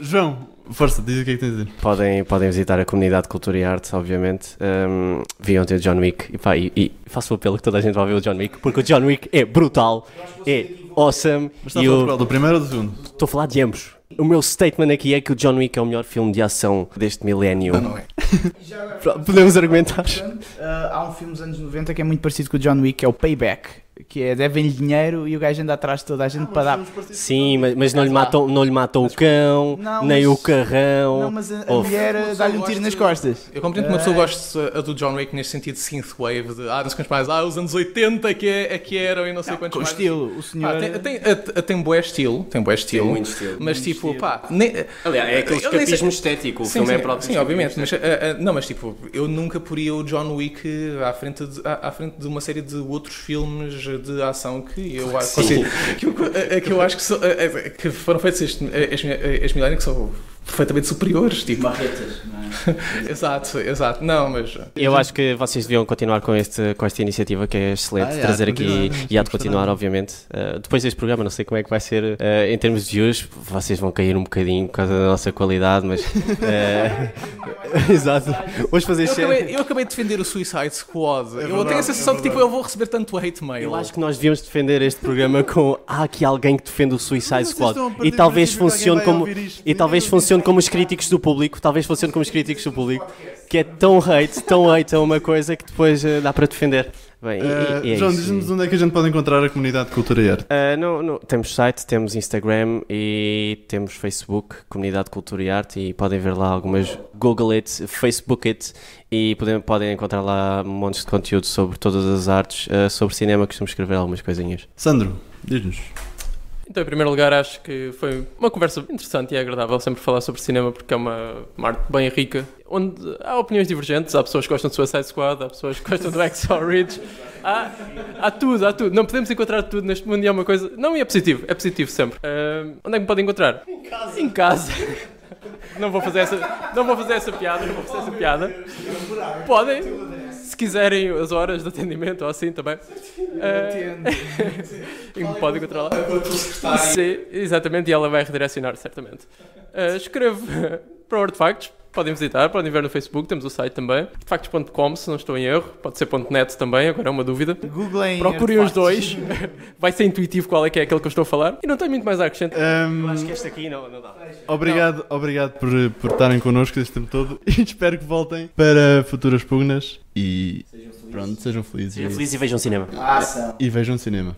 João, força, diz o que é que tens a dizer. Podem, podem visitar a comunidade de Cultura e Arte, obviamente. Um, vi ontem o John Wick e, pá, e, e faço o apelo que toda a gente vá ver o John Wick, porque o John Wick é brutal, é awesome. Mas está a E falar eu? Do primeiro ou do segundo? estou a falar de ambos. O meu statement aqui é que o John Wick é o melhor filme de ação deste milénio. Não, não é. Podemos argumentar. Ah, há um filme dos anos 90 que é muito parecido com o John Wick, que é o Payback. Que é devem-lhe dinheiro e o gajo anda atrás de toda a gente para dar. Sim, mas, mas não, lhe matam, não lhe matam o cão, Não, nem mas- o carrão. Não, mas a, a mulher dá-lhe um tiro nas costas. Eu compreendo que uma pessoa goste uh, do John Wick neste sentido de synthwave, de ah, não sei quantos mais, ah, os anos 80 que, é, é que eram e não sei quantos Com mais. estilo, o senhor. Ah, tem, tem, a- a- tem bué estilo, tem bué estilo, muito estilo. mas tipo, pá, nem, Aliás, é aquele escapismo estético. O Sim, filme sim, é próprio. sim, obviamente, mas, ah, ah, não, mas tipo, eu nunca poria o John Wick à frente de, à, à frente de uma série de outros filmes de ação que eu acho que, eu, que eu acho que, ah, ah, que foram feitos este, este, este milénio que são perfeitamente superiores, tipo. Marretas, não é? <laughs> Exato, exato. Não, mas Eu acho que vocês deviam continuar com, este, com esta iniciativa que é excelente, Ah, é, trazer aqui e há de continuar, obviamente. Uh, depois deste programa, não sei como é que vai ser uh, em termos de views, vocês vão cair um bocadinho por causa da nossa qualidade, mas. uh, <laughs> <laughs> Exato. Vamos fazer eu acabei, eu acabei de defender o Suicide Squad. eu verdade, tenho a sensação é que tipo, eu vou receber tanto hate mail. Eu acho que nós devíamos defender este programa com há aqui alguém que defende o Suicide Squad e talvez funcione como e talvez Ninguém funcione como os críticos do público, talvez funcione como os críticos do público, que é tão hate, tão hate a uma coisa que depois uh, dá para defender. Bem, Eh, e, e é João, diz-nos onde é que a gente pode encontrar a comunidade de cultura e arte. Uh, não, não, temos site, temos Instagram e temos Facebook, Comunidade Cultura e Arte, e podem ver lá algumas Google it, Facebook it, e podem, podem encontrar lá montes de conteúdo sobre todas as artes, uh, sobre cinema, costumo escrever algumas coisinhas. Sandro, diz-nos. Então, em primeiro lugar, acho que foi uma conversa interessante e agradável sempre falar sobre cinema, porque é uma, uma arte bem rica, onde há opiniões divergentes. Há pessoas que gostam de Suicide Squad, há pessoas que gostam do <laughs> Exo Ridge. Há, há tudo, há tudo. Não podemos encontrar tudo neste mundo e é uma coisa. Não, e é positivo, é positivo sempre. Ah, onde é que me podem encontrar? Em casa. Em casa. <laughs> Não vou fazer essa, não vou fazer essa piada, não vou fazer essa piada. Podem, se quiserem as horas de atendimento ou assim também. <laughs> E me podem encontrar lá. Sim, exatamente, e ela vai redirecionar, certamente. Uh, escrevo <laughs> para o Artefactos, podem visitar, podem ver no Facebook, temos o site também. Artefactos.com, se não estou em erro, pode ser .net também, agora é uma dúvida. Googlem. Procurem os dois, <laughs> vai ser intuitivo qual é que é aquele que eu estou a falar. E não tenho muito mais a acrescentar. Ahm, este aqui não, não dá. obrigado, obrigado por, por estarem connosco este tempo todo e espero que voltem para futuras pugnas e pronto, sejam felizes Sejam felizes e vejam cinema. Ação. e vejam cinema.